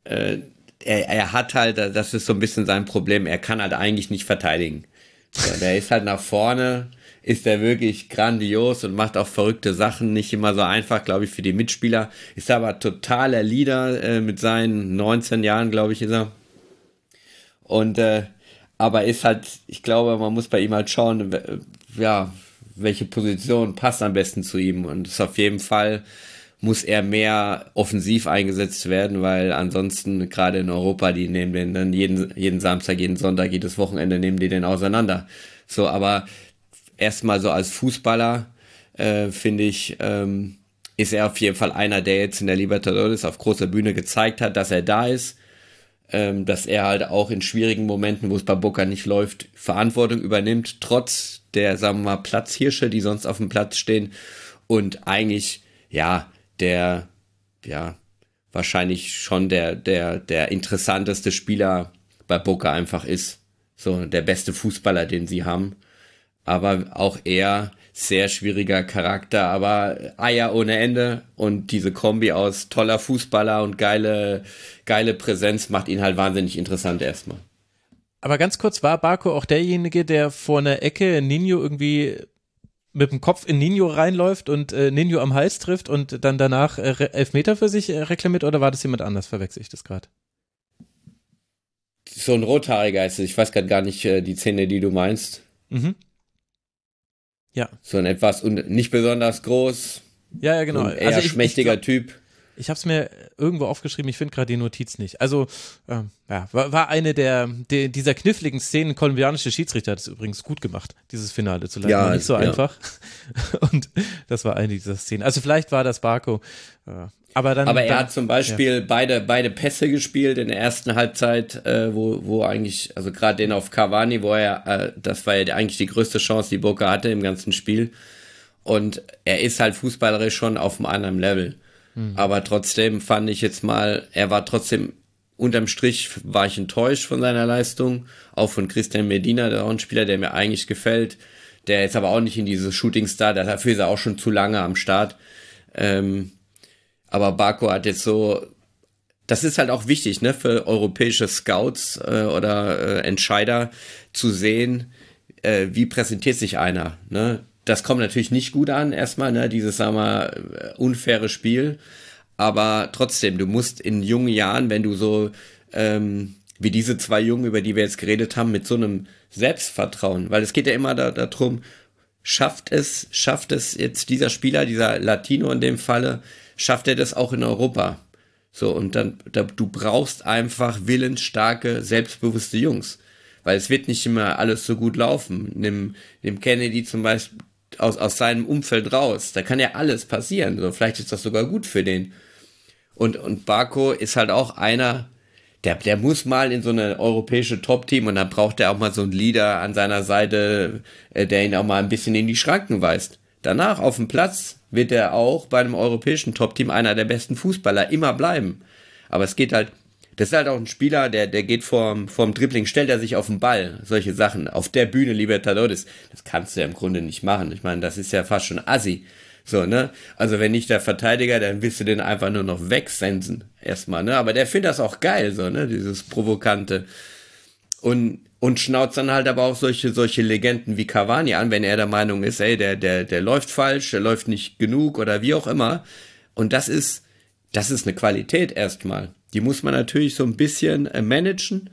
Äh, er, er hat halt, das ist so ein bisschen sein Problem, er kann halt eigentlich nicht verteidigen. So, der ist halt nach vorne, ist der wirklich grandios und macht auch verrückte Sachen, nicht immer so einfach, glaube ich, für die Mitspieler. Ist aber totaler Leader äh, mit seinen 19 Jahren, glaube ich, ist er. Und äh, aber ist halt, ich glaube, man muss bei ihm halt schauen, ja, welche Position passt am besten zu ihm. Und ist auf jeden Fall muss er mehr offensiv eingesetzt werden, weil ansonsten gerade in Europa, die nehmen den dann jeden, jeden Samstag, jeden Sonntag, jedes Wochenende nehmen die den auseinander. So, aber erstmal so als Fußballer, äh, finde ich, ähm, ist er auf jeden Fall einer, der jetzt in der Libertadores auf großer Bühne gezeigt hat, dass er da ist, ähm, dass er halt auch in schwierigen Momenten, wo es bei Boca nicht läuft, Verantwortung übernimmt, trotz der, sagen wir mal, Platzhirsche, die sonst auf dem Platz stehen und eigentlich, ja, der, ja, wahrscheinlich schon der, der, der interessanteste Spieler bei Boca einfach ist. So der beste Fußballer, den sie haben. Aber auch er sehr schwieriger Charakter, aber Eier ohne Ende und diese Kombi aus toller Fußballer und geile, geile Präsenz macht ihn halt wahnsinnig interessant erstmal. Aber ganz kurz, war Barco auch derjenige, der vor einer Ecke Nino irgendwie mit dem Kopf in Nino reinläuft und äh, Nino am Hals trifft und dann danach äh, Elfmeter für sich äh, reklamiert oder war das jemand anders? Verwechsel ich das gerade? So ein rothaariger ist es. Ich weiß gerade gar nicht äh, die Szene, die du meinst. Mhm. Ja. So ein etwas und nicht besonders groß. Ja, ja, genau. eher also ich, schmächtiger ich glaub, Typ. Ich habe es mir irgendwo aufgeschrieben, ich finde gerade die Notiz nicht. Also, äh, ja, war, war eine der, der, dieser kniffligen Szenen. Kolumbianische Schiedsrichter hat es übrigens gut gemacht, dieses Finale zu leiten. Ja, nicht so ja. einfach. Und das war eine dieser Szenen. Also, vielleicht war das Barco. Äh, Aber, dann, Aber er dann, hat zum Beispiel ja. beide, beide Pässe gespielt in der ersten Halbzeit, äh, wo, wo eigentlich, also gerade den auf Cavani, wo er, äh, das war ja eigentlich die größte Chance, die Boca hatte im ganzen Spiel. Und er ist halt fußballerisch schon auf einem anderen Level. Mhm. Aber trotzdem fand ich jetzt mal, er war trotzdem unterm Strich war ich enttäuscht von seiner Leistung, auch von Christian Medina, der auch ein Spieler, der mir eigentlich gefällt. Der ist aber auch nicht in dieses Shooting Star, dafür ist er auch schon zu lange am Start. Ähm, aber Baku hat jetzt so, das ist halt auch wichtig, ne, für europäische Scouts äh, oder äh, Entscheider zu sehen, äh, wie präsentiert sich einer. Ne? Das kommt natürlich nicht gut an, erstmal, ne, dieses, sagen wir, äh, unfaire Spiel. Aber trotzdem, du musst in jungen Jahren, wenn du so ähm, wie diese zwei Jungen, über die wir jetzt geredet haben, mit so einem Selbstvertrauen, weil es geht ja immer da, darum, schafft es, schafft es jetzt dieser Spieler, dieser Latino in dem Falle, schafft er das auch in Europa? So, und dann, da, du brauchst einfach willensstarke, selbstbewusste Jungs. Weil es wird nicht immer alles so gut laufen. Nimm, nimm Kennedy zum Beispiel aus, aus seinem Umfeld raus. Da kann ja alles passieren. So, vielleicht ist das sogar gut für den. Und, und Barco ist halt auch einer, der, der muss mal in so eine europäische Top-Team und dann braucht er auch mal so einen Leader an seiner Seite, äh, der ihn auch mal ein bisschen in die Schranken weist. Danach auf dem Platz wird er auch bei einem europäischen Top-Team einer der besten Fußballer immer bleiben. Aber es geht halt, das ist halt auch ein Spieler, der, der geht vorm, vorm Dribbling, stellt er sich auf den Ball, solche Sachen. Auf der Bühne Libertadores, das kannst du ja im Grunde nicht machen. Ich meine, das ist ja fast schon assi. So, ne? Also wenn nicht der Verteidiger, dann willst du den einfach nur noch wegsensen. Erstmal, ne? Aber der findet das auch geil, so, ne? Dieses Provokante. Und, und schnauzt dann halt aber auch solche, solche Legenden wie Cavani an, wenn er der Meinung ist, ey, der, der, der läuft falsch, der läuft nicht genug oder wie auch immer. Und das ist, das ist eine Qualität erstmal. Die muss man natürlich so ein bisschen äh, managen,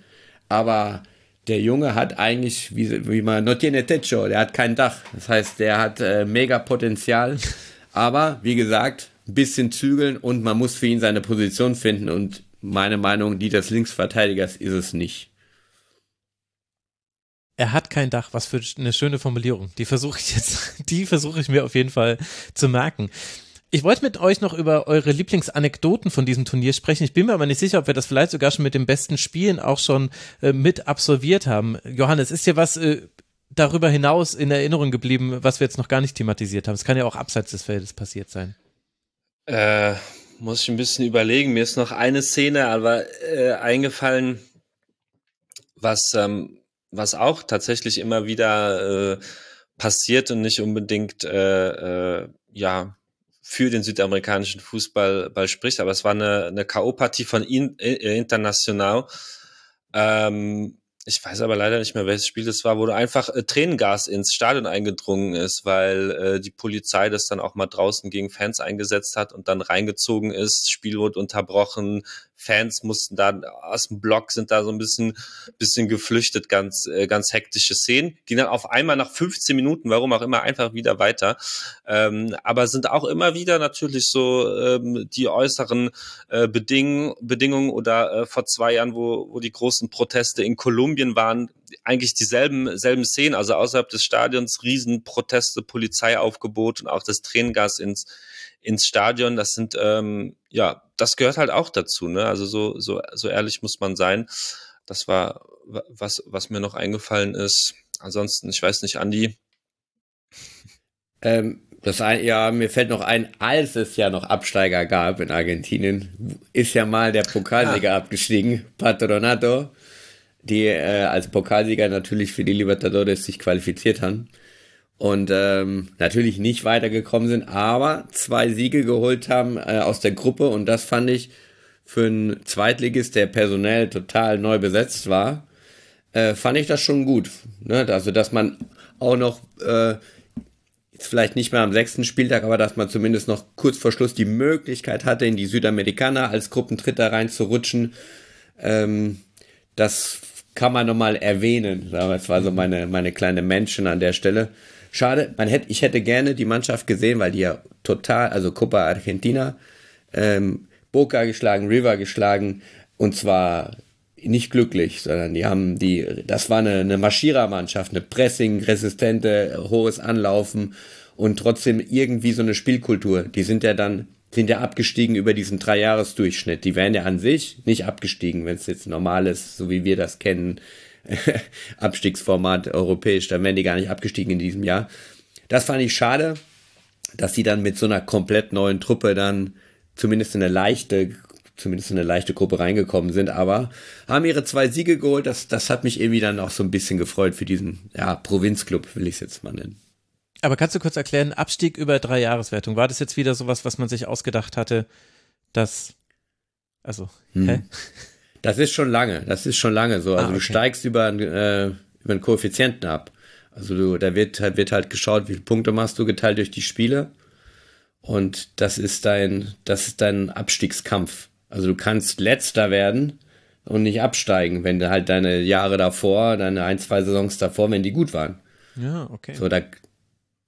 aber der Junge hat eigentlich, wie, wie man, no tiene techo, der hat kein Dach. Das heißt, der hat äh, mega Potenzial. Aber, wie gesagt, ein bisschen zügeln und man muss für ihn seine Position finden. Und meine Meinung, die des Linksverteidigers ist es nicht. Er hat kein Dach, was für eine schöne Formulierung. Die versuche ich jetzt, die versuche ich mir auf jeden Fall zu merken. Ich wollte mit euch noch über eure Lieblingsanekdoten von diesem Turnier sprechen. Ich bin mir aber nicht sicher, ob wir das vielleicht sogar schon mit den besten Spielen auch schon äh, mit absolviert haben. Johannes, ist dir was äh, darüber hinaus in Erinnerung geblieben, was wir jetzt noch gar nicht thematisiert haben? Es kann ja auch abseits des Feldes passiert sein. Äh, muss ich ein bisschen überlegen. Mir ist noch eine Szene aber äh, eingefallen, was, ähm, was auch tatsächlich immer wieder äh, passiert und nicht unbedingt äh, äh, ja für den südamerikanischen Fußball Ball spricht, aber es war eine, eine K.O.-Partie von In, äh, International. Ähm, ich weiß aber leider nicht mehr, welches Spiel das war, wo einfach äh, Tränengas ins Stadion eingedrungen ist, weil äh, die Polizei das dann auch mal draußen gegen Fans eingesetzt hat und dann reingezogen ist, Spiel wurde unterbrochen, Fans mussten da aus dem Block sind da so ein bisschen, bisschen geflüchtet, ganz, äh, ganz hektische Szenen. Ging dann auf einmal nach 15 Minuten, warum auch immer, einfach wieder weiter. Ähm, aber sind auch immer wieder natürlich so ähm, die äußeren äh, Beding Bedingungen oder äh, vor zwei Jahren, wo, wo die großen Proteste in Kolumbien waren, eigentlich dieselben selben Szenen, also außerhalb des Stadions Riesenproteste, Polizeiaufgebot und auch das Tränengas ins ins Stadion. Das sind ähm, ja, das gehört halt auch dazu. Ne? Also so so so ehrlich muss man sein. Das war was was mir noch eingefallen ist. Ansonsten, ich weiß nicht, Andi. Ähm, das ein, ja, mir fällt noch ein, als es ja noch Absteiger gab in Argentinien, ist ja mal der Pokalsieger ah. abgestiegen, Patronato, die äh, als Pokalsieger natürlich für die Libertadores sich qualifiziert haben und ähm, natürlich nicht weitergekommen sind, aber zwei Siege geholt haben äh, aus der Gruppe und das fand ich für einen Zweitligist, der personell total neu besetzt war, äh, fand ich das schon gut. Ne? Also dass man auch noch äh, jetzt vielleicht nicht mehr am sechsten Spieltag, aber dass man zumindest noch kurz vor Schluss die Möglichkeit hatte, in die Südamerikaner als Gruppentritter reinzurutschen. Ähm, das kann man nochmal erwähnen. Das war so meine, meine kleine Menschen an der Stelle. Schade, man hätte, ich hätte gerne die Mannschaft gesehen, weil die ja total, also Copa Argentina, ähm, Boca geschlagen, River geschlagen und zwar nicht glücklich, sondern die haben die, das war eine, eine Marschierermannschaft, eine Pressing-resistente, hohes Anlaufen und trotzdem irgendwie so eine Spielkultur. Die sind ja dann sind ja abgestiegen über diesen Dreijahresdurchschnitt. Die wären ja an sich nicht abgestiegen, wenn es jetzt normal ist, so wie wir das kennen, Abstiegsformat europäisch, dann wären die gar nicht abgestiegen in diesem Jahr. Das fand ich schade, dass sie dann mit so einer komplett neuen Truppe dann zumindest in eine leichte, zumindest in eine leichte Gruppe reingekommen sind, aber haben ihre zwei Siege geholt. Das, das hat mich irgendwie dann auch so ein bisschen gefreut für diesen, ja, Provinzclub, will ich es jetzt mal nennen. Aber kannst du kurz erklären, Abstieg über drei Jahreswertung, war das jetzt wieder sowas, was man sich ausgedacht hatte, dass, also, hm. hä? Das ist schon lange, das ist schon lange so. Also ah, okay. du steigst über, äh, über einen Koeffizienten ab. Also du, da wird, wird halt geschaut, wie viele Punkte machst du geteilt durch die Spiele. Und das ist dein, das ist dein Abstiegskampf. Also du kannst letzter werden und nicht absteigen, wenn du halt deine Jahre davor, deine ein, zwei Saisons davor, wenn die gut waren. Ja, okay. So, da,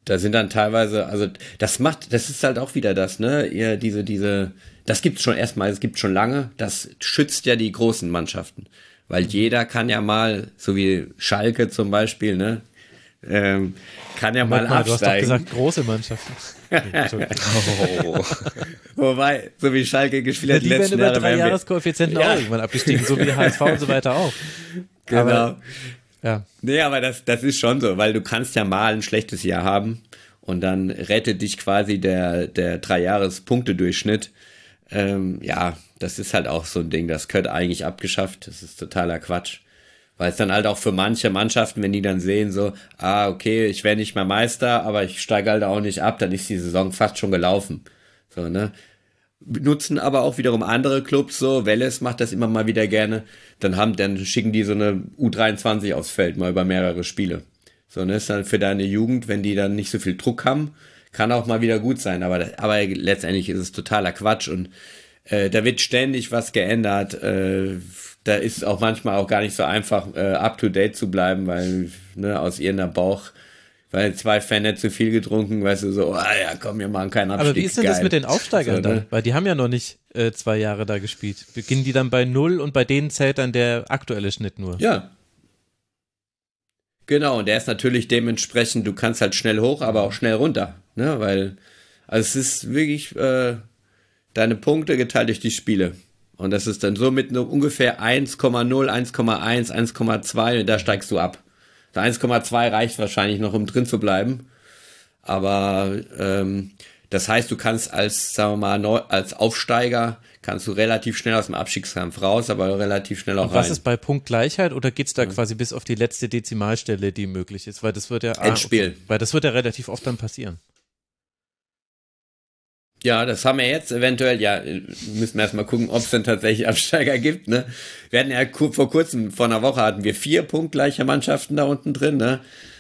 da sind dann teilweise, also das macht, das ist halt auch wieder das, ne? Ihr, diese, diese, das gibt's schon erstmal, es gibt schon lange, das schützt ja die großen Mannschaften. Weil jeder kann ja mal, so wie Schalke zum Beispiel, ne? Ähm, kann ja mal, mal absteigen. Du hast doch gesagt, große Mannschaften. oh. Wobei, so wie Schalke gespielt hat, die werden über drei Jahreskoeffizienten ja. auch irgendwann abgestiegen, so wie HSV und so weiter auch. Genau. Aber, ja. Nee, aber das, das ist schon so, weil du kannst ja mal ein schlechtes Jahr haben und dann rettet dich quasi der, der Drei-Jahres-Punktedurchschnitt. Ähm, ja, das ist halt auch so ein Ding, das gehört eigentlich abgeschafft. Das ist totaler Quatsch. Weil es dann halt auch für manche Mannschaften, wenn die dann sehen, so, ah, okay, ich werde nicht mehr Meister, aber ich steige halt auch nicht ab, dann ist die Saison fast schon gelaufen. So, ne? Nutzen aber auch wiederum andere Clubs so, Welles macht das immer mal wieder gerne, dann haben, dann schicken die so eine U23 aufs Feld, mal über mehrere Spiele. So, ne, ist dann für deine Jugend, wenn die dann nicht so viel Druck haben, kann auch mal wieder gut sein, aber, aber letztendlich ist es totaler Quatsch und äh, da wird ständig was geändert. Äh, da ist auch manchmal auch gar nicht so einfach, äh, up to date zu bleiben, weil ne, aus irgendeiner Bauch, weil zwei Fan nicht zu viel getrunken, weißt du, so, ah ja, komm, wir machen keinen Abstieg. Aber wie ist denn Geil. das mit den Aufsteigern so, ne? dann? Weil die haben ja noch nicht äh, zwei Jahre da gespielt. Beginnen die dann bei null und bei denen zählt dann der aktuelle Schnitt nur? Ja. Genau, und der ist natürlich dementsprechend, du kannst halt schnell hoch, aber auch schnell runter, ne, weil, also es ist wirklich, äh, deine Punkte geteilt durch die Spiele. Und das ist dann so mit nur ungefähr 1,0, 1,1, 1,2 und da steigst du ab. 1,2 reicht wahrscheinlich noch, um drin zu bleiben. Aber ähm, das heißt, du kannst als, sagen wir mal, neu, als Aufsteiger kannst du relativ schnell aus dem Abstiegskampf raus, aber relativ schnell auch und was rein. ist bei Punktgleichheit oder geht's da ja. quasi bis auf die letzte Dezimalstelle, die möglich ist? Weil das wird ja Endspiel. okay. Weil das wird ja relativ oft dann passieren. Ja, das haben wir jetzt eventuell, ja, müssen wir erstmal gucken, ob es denn tatsächlich Absteiger gibt, ne? Wir hatten ja vor kurzem, vor einer Woche hatten wir vier punktgleiche Mannschaften da unten drin, ne?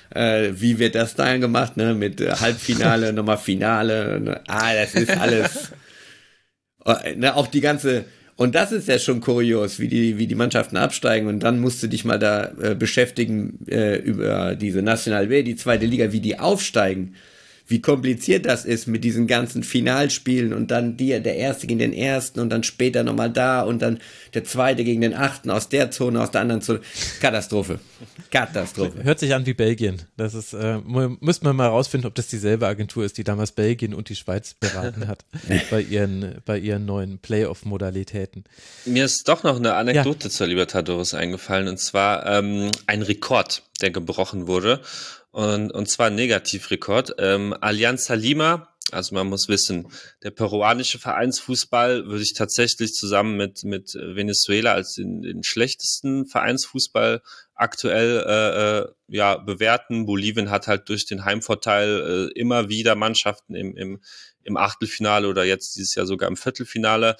Äh, wie wird das dann gemacht, ne? Mit äh, Halbfinale, nochmal Finale, ne? ah, das ist alles, oh, ne? Auch die ganze, und das ist ja schon kurios, wie die, wie die Mannschaften absteigen. Und dann musst du dich mal da äh, beschäftigen äh, über diese National B, die zweite Liga, wie die aufsteigen wie kompliziert das ist mit diesen ganzen Finalspielen und dann dir, der Erste gegen den Ersten und dann später nochmal da und dann der Zweite gegen den Achten aus der Zone, aus der anderen Zone. Katastrophe. Katastrophe. Hört sich an wie Belgien. Das ist, äh, müsste man mal rausfinden, ob das dieselbe Agentur ist, die damals Belgien und die Schweiz beraten hat bei ihren, bei ihren neuen Playoff-Modalitäten. Mir ist doch noch eine Anekdote ja. zur Libertadores eingefallen und zwar ähm, ein Rekord, der gebrochen wurde. Und, und zwar Negativrekord. Ähm, Allianz Lima, also man muss wissen, der peruanische Vereinsfußball würde ich tatsächlich zusammen mit, mit Venezuela als den, den schlechtesten Vereinsfußball aktuell äh, äh, ja, bewerten. Bolivien hat halt durch den Heimvorteil äh, immer wieder Mannschaften im, im, im Achtelfinale oder jetzt dieses Jahr sogar im Viertelfinale.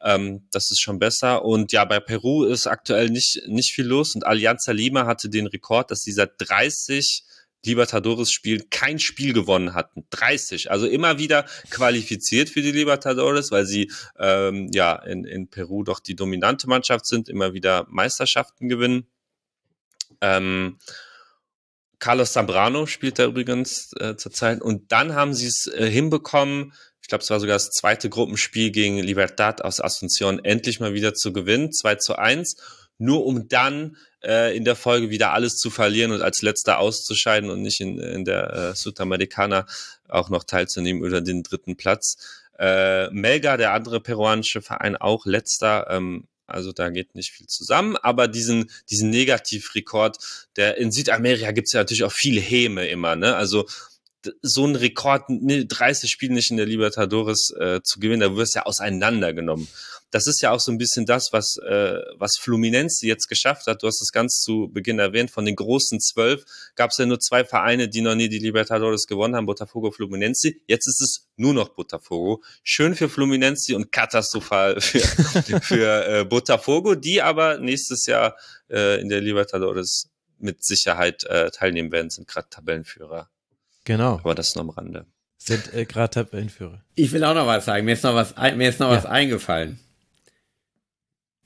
Ähm, das ist schon besser. Und ja, bei Peru ist aktuell nicht, nicht viel los. Und Alianza Lima hatte den Rekord, dass sie seit 30 Libertadores spielen, kein Spiel gewonnen hatten. 30. Also immer wieder qualifiziert für die Libertadores, weil sie ähm, ja in, in Peru doch die dominante Mannschaft sind, immer wieder Meisterschaften gewinnen. Ähm, Carlos Zambrano spielt da übrigens äh, zurzeit. Und dann haben sie es äh, hinbekommen, ich glaube, es war sogar das zweite Gruppenspiel gegen Libertad aus Asunción, endlich mal wieder zu gewinnen, 2 zu 1 nur um dann äh, in der Folge wieder alles zu verlieren und als letzter auszuscheiden und nicht in, in der äh, Südamerikaner auch noch teilzunehmen oder den dritten Platz. Äh, Melga, der andere peruanische Verein, auch letzter. Ähm, also da geht nicht viel zusammen. Aber diesen, diesen Negativrekord, der in Südamerika gibt es ja natürlich auch viele Häme immer. Ne? Also so ein Rekord, 30 Spiele nicht in der Libertadores äh, zu gewinnen, da wirst du ja auseinandergenommen das ist ja auch so ein bisschen das, was, äh, was Fluminense jetzt geschafft hat. Du hast es ganz zu Beginn erwähnt, von den großen zwölf gab es ja nur zwei Vereine, die noch nie die Libertadores gewonnen haben, Botafogo, Fluminense. Jetzt ist es nur noch Botafogo. Schön für Fluminense und katastrophal für, für äh, Botafogo, die aber nächstes Jahr äh, in der Libertadores mit Sicherheit äh, teilnehmen werden, sind gerade Tabellenführer. Genau. Aber das nur am Rande. Sind äh, gerade Tabellenführer. Ich will auch noch was sagen. Mir ist noch was, mir ist noch ja. was eingefallen.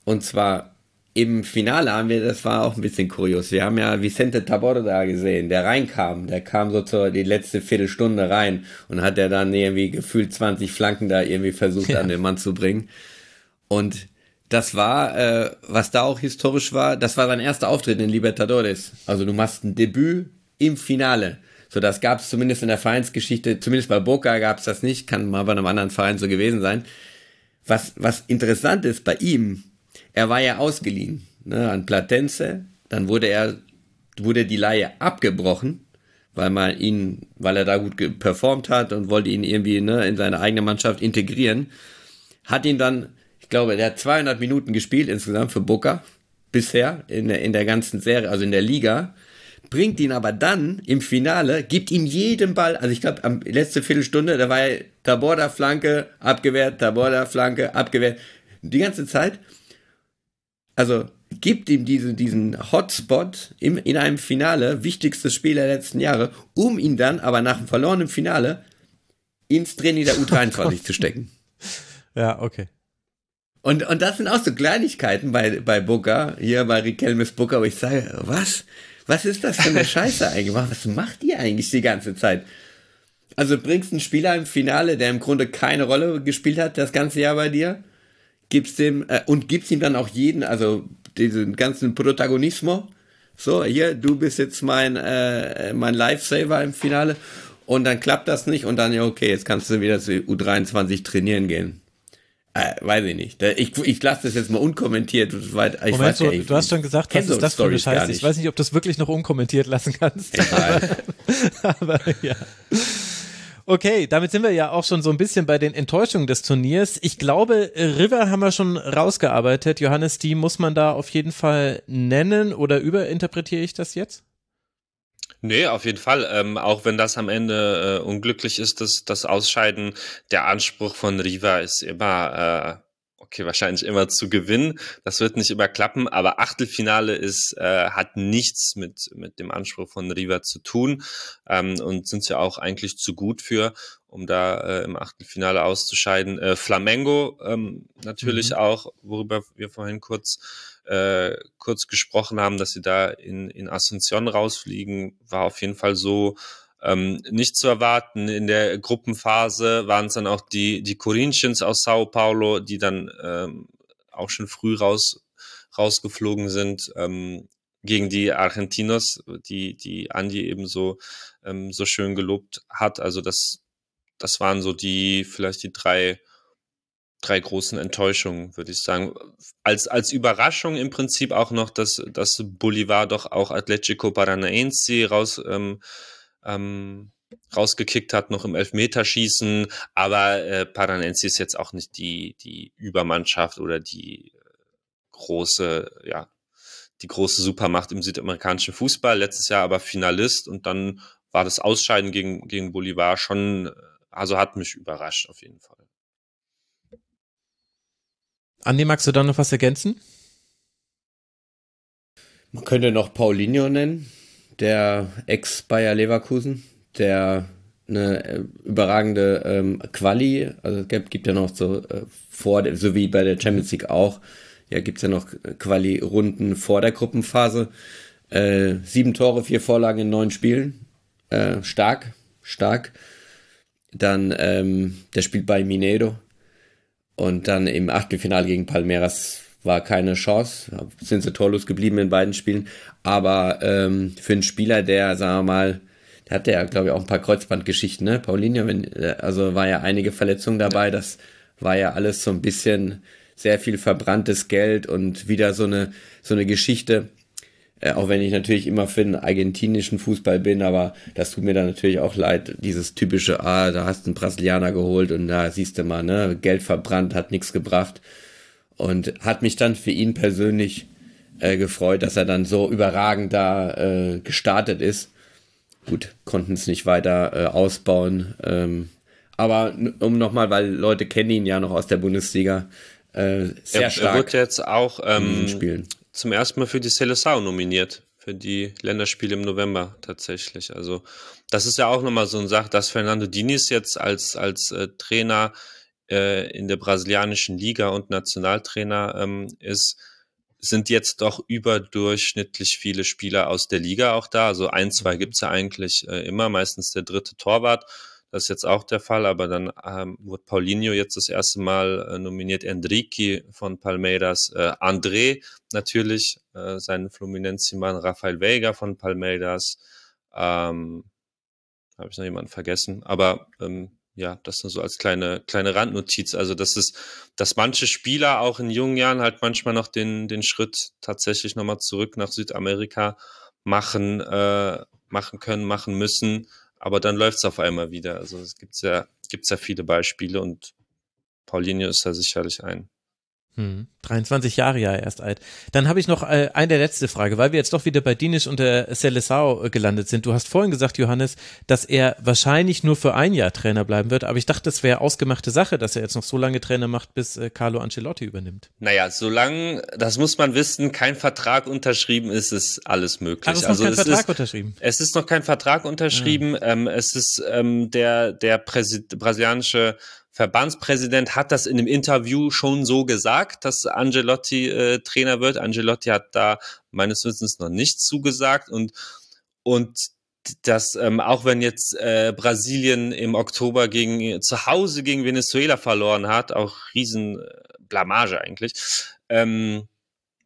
Und zwar im Finale haben wir, das war auch ein bisschen kurios. Wir haben ja Vicente Taborda gesehen, der reinkam. Der kam so zur die letzte Viertelstunde rein und hat er dann irgendwie gefühlt 20 Flanken da irgendwie versucht ja. an den Mann zu bringen. Und das war, äh, was da auch historisch war, das war sein erster Auftritt in Libertadores. Also du machst ein Debüt im Finale. So, das gab es zumindest in der Vereinsgeschichte, zumindest bei Boca gab es das nicht, kann mal bei einem anderen Verein so gewesen sein. Was, was interessant ist bei ihm, er war ja ausgeliehen ne, an Platense, dann wurde er, wurde die Laie abgebrochen, weil man ihn, weil er da gut performt hat und wollte ihn irgendwie ne, in seine eigene Mannschaft integrieren. Hat ihn dann, ich glaube, der hat 200 Minuten gespielt insgesamt für Boca bisher in der, in der ganzen Serie, also in der Liga bringt ihn aber dann im Finale, gibt ihm jeden Ball, also ich glaube, am letzte Viertelstunde, da war er Taborda Flanke, abgewehrt, Taborda Flanke, abgewehrt, die ganze Zeit also gibt ihm diesen, diesen Hotspot im, in einem Finale, wichtigstes Spiel der letzten Jahre, um ihn dann aber nach dem verlorenen Finale ins Training der U23 oh zu stecken. Ja, okay. Und, und das sind auch so Kleinigkeiten bei, bei Booker, hier bei Riquelmes Booker, wo ich sage, was? Was ist das für eine Scheiße eigentlich? Was macht ihr eigentlich die ganze Zeit? Also bringst einen Spieler im Finale, der im Grunde keine Rolle gespielt hat, das ganze Jahr bei dir, gibst dem äh, und gibst ihm dann auch jeden, also diesen ganzen Protagonismo. So, hier, du bist jetzt mein, äh, mein Lifesaver im Finale. Und dann klappt das nicht und dann, ja, okay, jetzt kannst du wieder zu U23 trainieren gehen. Äh, weiß ich nicht. Ich, ich lasse das jetzt mal unkommentiert. Ich Moment, weiß, du, du hast schon gesagt, was ist das für eine Scheiße? Ich weiß nicht, ob du das wirklich noch unkommentiert lassen kannst. Aber ja. Okay, damit sind wir ja auch schon so ein bisschen bei den Enttäuschungen des Turniers. Ich glaube, River haben wir schon rausgearbeitet. Johannes, die muss man da auf jeden Fall nennen oder überinterpretiere ich das jetzt? Nee, auf jeden Fall. Ähm, auch wenn das am Ende äh, unglücklich ist, das, das Ausscheiden, der Anspruch von Riva ist immer äh, okay, wahrscheinlich immer zu gewinnen. Das wird nicht immer klappen, aber Achtelfinale ist, äh, hat nichts mit, mit dem Anspruch von River zu tun ähm, und sind ja auch eigentlich zu gut für, um da äh, im Achtelfinale auszuscheiden. Äh, Flamengo ähm, natürlich mhm. auch, worüber wir vorhin kurz äh, kurz gesprochen haben, dass sie da in, in Asunción rausfliegen, war auf jeden Fall so ähm, nicht zu erwarten. In der Gruppenphase waren es dann auch die, die Corinthians aus Sao Paulo, die dann ähm, auch schon früh raus, rausgeflogen sind ähm, gegen die Argentinos, die, die Andi eben so, ähm, so schön gelobt hat. Also das, das waren so die, vielleicht die drei, drei großen Enttäuschungen, würde ich sagen. Als, als Überraschung im Prinzip auch noch, dass, dass Bolivar doch auch Atletico Paranaense raus, ähm, ähm, rausgekickt hat, noch im Elfmeterschießen. Aber äh, Paranense ist jetzt auch nicht die, die Übermannschaft oder die äh, große, ja, die große Supermacht im südamerikanischen Fußball. Letztes Jahr aber Finalist und dann war das Ausscheiden gegen, gegen Bolivar schon, äh, also hat mich überrascht auf jeden Fall. Andi, magst du da noch was ergänzen? Man könnte noch Paulinho nennen der Ex-Bayer Leverkusen, der eine äh, überragende ähm, Quali, also es gibt, gibt ja noch so äh, vor, so wie bei der Champions League auch, ja, gibt's ja noch Quali-Runden vor der Gruppenphase. Äh, sieben Tore, vier Vorlagen in neun Spielen. Äh, stark, stark. Dann, ähm, der spielt bei Mineiro. Und dann im Achtelfinale gegen Palmeiras war keine Chance, sind sie torlos geblieben in beiden Spielen. Aber ähm, für einen Spieler, der, sagen wir mal, der hatte ja, glaube ich, auch ein paar Kreuzbandgeschichten, ne? Paulinho, wenn, äh, also war ja einige Verletzungen dabei, das war ja alles so ein bisschen sehr viel verbranntes Geld und wieder so eine, so eine Geschichte. Äh, auch wenn ich natürlich immer für den argentinischen Fußball bin, aber das tut mir dann natürlich auch leid, dieses typische, ah, da hast du einen Brasilianer geholt und da siehst du mal, ne, Geld verbrannt, hat nichts gebracht. Und hat mich dann für ihn persönlich äh, gefreut, dass er dann so überragend da äh, gestartet ist. Gut, konnten es nicht weiter äh, ausbauen. Ähm, aber um nochmal, weil Leute kennen ihn ja noch aus der Bundesliga, äh, sehr er, stark. Er wird jetzt auch ähm, Spielen. Zum ersten Mal für die Seleção nominiert, für die Länderspiele im November tatsächlich. Also das ist ja auch nochmal so eine Sache, dass Fernando Diniz jetzt als, als äh, Trainer äh, in der brasilianischen Liga und Nationaltrainer ähm, ist, sind jetzt doch überdurchschnittlich viele Spieler aus der Liga auch da. Also ein, zwei gibt's ja eigentlich äh, immer, meistens der dritte Torwart. Das ist jetzt auch der Fall, aber dann ähm, wurde Paulinho jetzt das erste Mal äh, nominiert, Enrique von Palmeiras, äh, André natürlich, äh, sein Fluminense-Mann, Rafael Vega von Palmeiras, ähm, habe ich noch jemanden vergessen, aber ähm, ja, das nur so als kleine, kleine Randnotiz. Also, das ist, dass manche Spieler auch in jungen Jahren halt manchmal noch den, den Schritt tatsächlich nochmal zurück nach Südamerika machen, äh, machen können, machen müssen. Aber dann läuft es auf einmal wieder. Also, es gibt ja, gibt's ja viele Beispiele und Paulinho ist da sicherlich ein. Hm, 23 Jahre ja erst alt. Dann habe ich noch äh, eine letzte Frage, weil wir jetzt doch wieder bei Dinisch und der Seleção äh, gelandet sind. Du hast vorhin gesagt, Johannes, dass er wahrscheinlich nur für ein Jahr Trainer bleiben wird, aber ich dachte, das wäre ausgemachte Sache, dass er jetzt noch so lange Trainer macht, bis äh, Carlo Ancelotti übernimmt. Naja, solange, das muss man wissen, kein Vertrag unterschrieben ist, ist alles möglich. Ach, es ist also noch kein es Vertrag ist, unterschrieben. Es ist noch kein Vertrag unterschrieben. Ja. Ähm, es ist ähm, der, der Präsid brasilianische Verbandspräsident hat das in einem Interview schon so gesagt, dass Angelotti äh, Trainer wird. Angelotti hat da meines Wissens noch nichts zugesagt und und dass ähm, auch wenn jetzt äh, Brasilien im Oktober gegen zu Hause gegen Venezuela verloren hat, auch riesen äh, Blamage eigentlich. Ähm,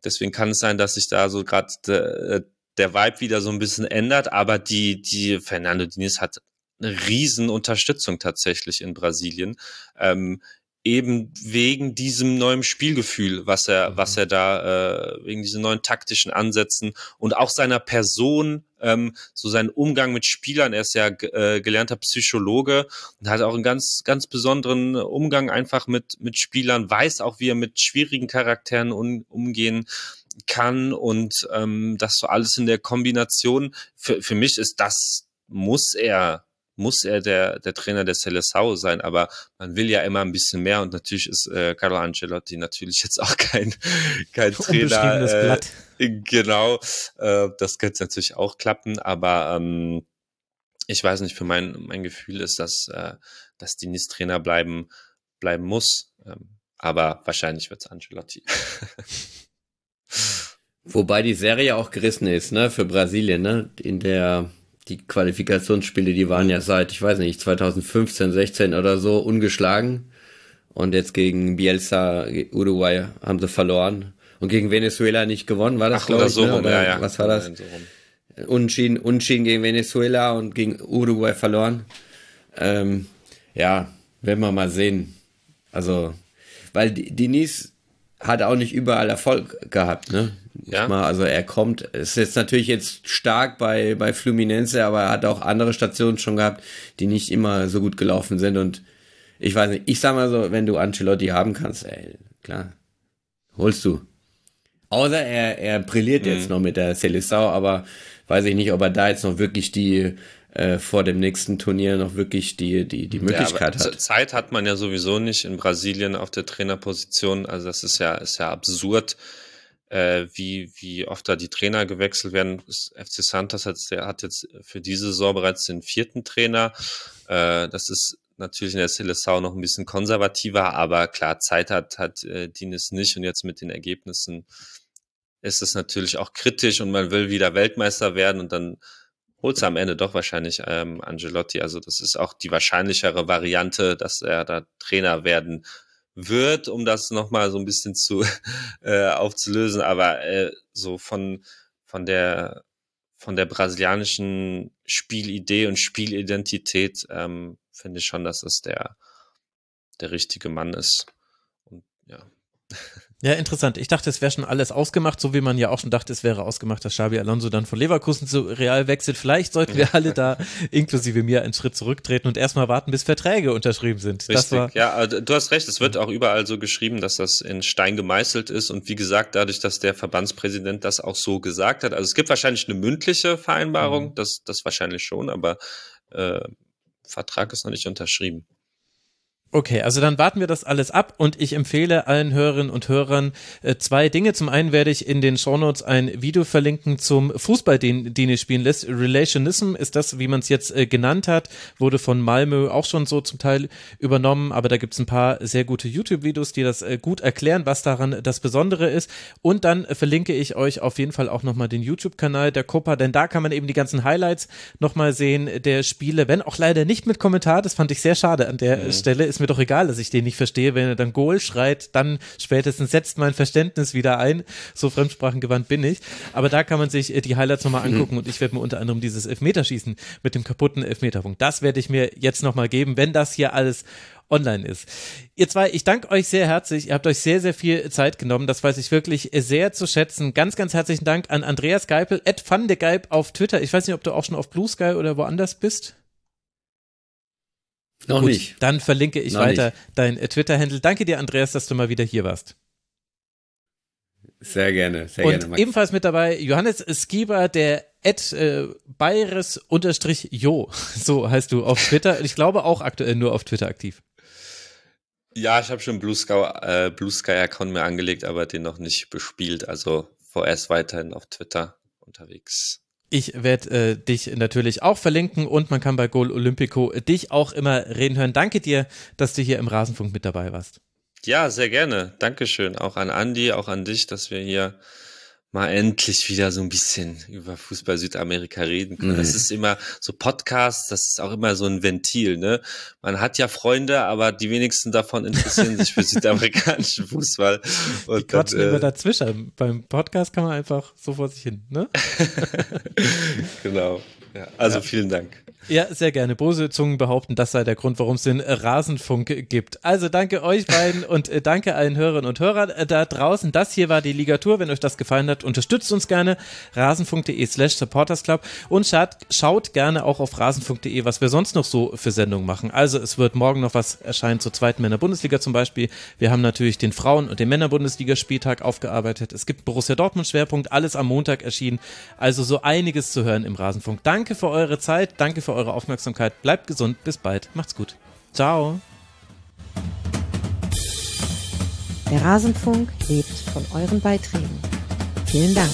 deswegen kann es sein, dass sich da so gerade der, der Vibe wieder so ein bisschen ändert, aber die die Fernando Diniz hat eine Riesenunterstützung tatsächlich in Brasilien. Ähm, eben wegen diesem neuen Spielgefühl, was er, mhm. was er da, äh, wegen diesen neuen taktischen Ansätzen und auch seiner Person, ähm, so seinen Umgang mit Spielern. Er ist ja äh, gelernter Psychologe und hat auch einen ganz, ganz besonderen Umgang einfach mit, mit Spielern, weiß auch, wie er mit schwierigen Charakteren un, umgehen kann und ähm, das so alles in der Kombination. Für, für mich ist das, muss er muss er der, der Trainer der Seleção sein, aber man will ja immer ein bisschen mehr und natürlich ist äh, Carlo Ancelotti natürlich jetzt auch kein, kein Trainer. Äh, Blatt. Genau, äh, das könnte natürlich auch klappen, aber ähm, ich weiß nicht, für mein, mein Gefühl ist, dass, äh, dass Dinis Trainer bleiben, bleiben muss, ähm, aber wahrscheinlich wird es Ancelotti. Wobei die Serie auch gerissen ist, ne, für Brasilien, ne, in der die Qualifikationsspiele, die waren ja seit, ich weiß nicht, 2015, 16 oder so ungeschlagen. Und jetzt gegen Bielsa, Uruguay haben sie verloren. Und gegen Venezuela nicht gewonnen, war das, Ach, oder ich, so ne? rum, oder ja, ja. was war das? So Unschieden, Unschieden gegen Venezuela und gegen Uruguay verloren. Ähm, ja, werden wir mal sehen. Also, weil Denise hat auch nicht überall Erfolg gehabt, ne? Ja. Mal, also er kommt, ist jetzt natürlich jetzt stark bei, bei Fluminense, aber er hat auch andere Stationen schon gehabt, die nicht immer so gut gelaufen sind und ich weiß nicht, ich sag mal so, wenn du Ancelotti haben kannst, ey, klar, holst du. Außer er, er brilliert mhm. jetzt noch mit der Seleção, aber weiß ich nicht, ob er da jetzt noch wirklich die, äh, vor dem nächsten Turnier noch wirklich die, die, die Möglichkeit ja, hat. Zeit hat man ja sowieso nicht in Brasilien auf der Trainerposition. Also das ist ja, ist ja absurd, äh, wie, wie oft da die Trainer gewechselt werden. FC Santos hat, der hat jetzt für diese Saison bereits den vierten Trainer. Äh, das ist natürlich in der Seleção noch ein bisschen konservativer, aber klar, Zeit hat, hat äh, Dines nicht und jetzt mit den Ergebnissen ist es natürlich auch kritisch und man will wieder Weltmeister werden und dann holt am Ende doch wahrscheinlich ähm, Angelotti. Also das ist auch die wahrscheinlichere Variante, dass er da Trainer werden wird, um das nochmal so ein bisschen zu äh, aufzulösen. Aber äh, so von, von der von der brasilianischen Spielidee und Spielidentität ähm, finde ich schon, dass es der, der richtige Mann ist. Und ja. Ja, interessant. Ich dachte, es wäre schon alles ausgemacht, so wie man ja auch schon dachte, es wäre ausgemacht, dass Xabi Alonso dann von Leverkusen zu Real wechselt. Vielleicht sollten wir alle da, inklusive mir, einen Schritt zurücktreten und erstmal warten, bis Verträge unterschrieben sind. Richtig, ja, du hast recht. Es wird auch überall so geschrieben, dass das in Stein gemeißelt ist. Und wie gesagt, dadurch, dass der Verbandspräsident das auch so gesagt hat, also es gibt wahrscheinlich eine mündliche Vereinbarung, mhm. das, das wahrscheinlich schon, aber äh, Vertrag ist noch nicht unterschrieben. Okay, also dann warten wir das alles ab und ich empfehle allen Hörerinnen und Hörern äh, zwei Dinge. Zum einen werde ich in den Shownotes ein Video verlinken zum Fußball, den, ihr spielen lässt. Relationism ist das, wie man es jetzt äh, genannt hat, wurde von Malmö auch schon so zum Teil übernommen, aber da gibt es ein paar sehr gute YouTube-Videos, die das äh, gut erklären, was daran das Besondere ist. Und dann verlinke ich euch auf jeden Fall auch nochmal den YouTube-Kanal der Copa, denn da kann man eben die ganzen Highlights nochmal sehen der Spiele, wenn auch leider nicht mit Kommentar, das fand ich sehr schade an der mhm. Stelle, ist mir doch egal, dass ich den nicht verstehe. Wenn er dann Goal schreit, dann spätestens setzt mein Verständnis wieder ein. So fremdsprachengewandt bin ich. Aber da kann man sich äh, die Highlights nochmal mhm. angucken mhm. und ich werde mir unter anderem dieses Elfmeterschießen mit dem kaputten Elfmeterpunkt. Das werde ich mir jetzt nochmal geben, wenn das hier alles online ist. Ihr zwei, ich danke euch sehr herzlich. Ihr habt euch sehr, sehr viel Zeit genommen. Das weiß ich wirklich sehr zu schätzen. Ganz, ganz herzlichen Dank an Andreas Geipel, at Geip auf Twitter. Ich weiß nicht, ob du auch schon auf Blue Sky oder woanders bist. Noch Gut, nicht. Dann verlinke ich Noch weiter nicht. dein äh, Twitter-Handle. Danke dir, Andreas, dass du mal wieder hier warst. Sehr gerne, sehr und gerne. Und ebenfalls mit dabei Johannes Skieber, der Ed äh, Bayres unterstrich Jo, so heißt du auf Twitter. Ich glaube auch aktuell nur auf Twitter aktiv. Ja, ich habe schon Blue Sky, äh, Blue Sky Account mir angelegt, aber den noch nicht bespielt. Also vorerst weiterhin auf Twitter unterwegs. Ich werde äh, dich natürlich auch verlinken und man kann bei Goal Olympico dich auch immer reden hören. Danke dir, dass du hier im Rasenfunk mit dabei warst. Ja, sehr gerne. Dankeschön. Auch an Andi, auch an dich, dass wir hier mal endlich wieder so ein bisschen über Fußball Südamerika reden können. Mhm. Das ist immer so Podcasts, das ist auch immer so ein Ventil, ne? Man hat ja Freunde, aber die wenigsten davon interessieren sich für südamerikanischen Fußball. Und die quatschen dann, äh, immer dazwischen. Beim Podcast kann man einfach so vor sich hin, ne? genau. Ja, also ja. vielen Dank. Ja, sehr gerne. Bose Zungen behaupten, das sei der Grund, warum es den Rasenfunk gibt. Also danke euch beiden und äh, danke allen Hörerinnen und Hörern äh, da draußen. Das hier war die Ligatur. Wenn euch das gefallen hat, unterstützt uns gerne. rasenfunk.de slash supportersclub und schaut, schaut gerne auch auf rasenfunk.de, was wir sonst noch so für Sendungen machen. Also es wird morgen noch was erscheinen zur zweiten Männer-Bundesliga zum Beispiel. Wir haben natürlich den Frauen- und den Männer-Bundesliga-Spieltag aufgearbeitet. Es gibt Borussia Dortmund-Schwerpunkt, alles am Montag erschienen. Also so einiges zu hören im Rasenfunk. Danke für eure Zeit. Danke für eure Aufmerksamkeit. Bleibt gesund. Bis bald. Macht's gut. Ciao. Der Rasenfunk lebt von euren Beiträgen. Vielen Dank.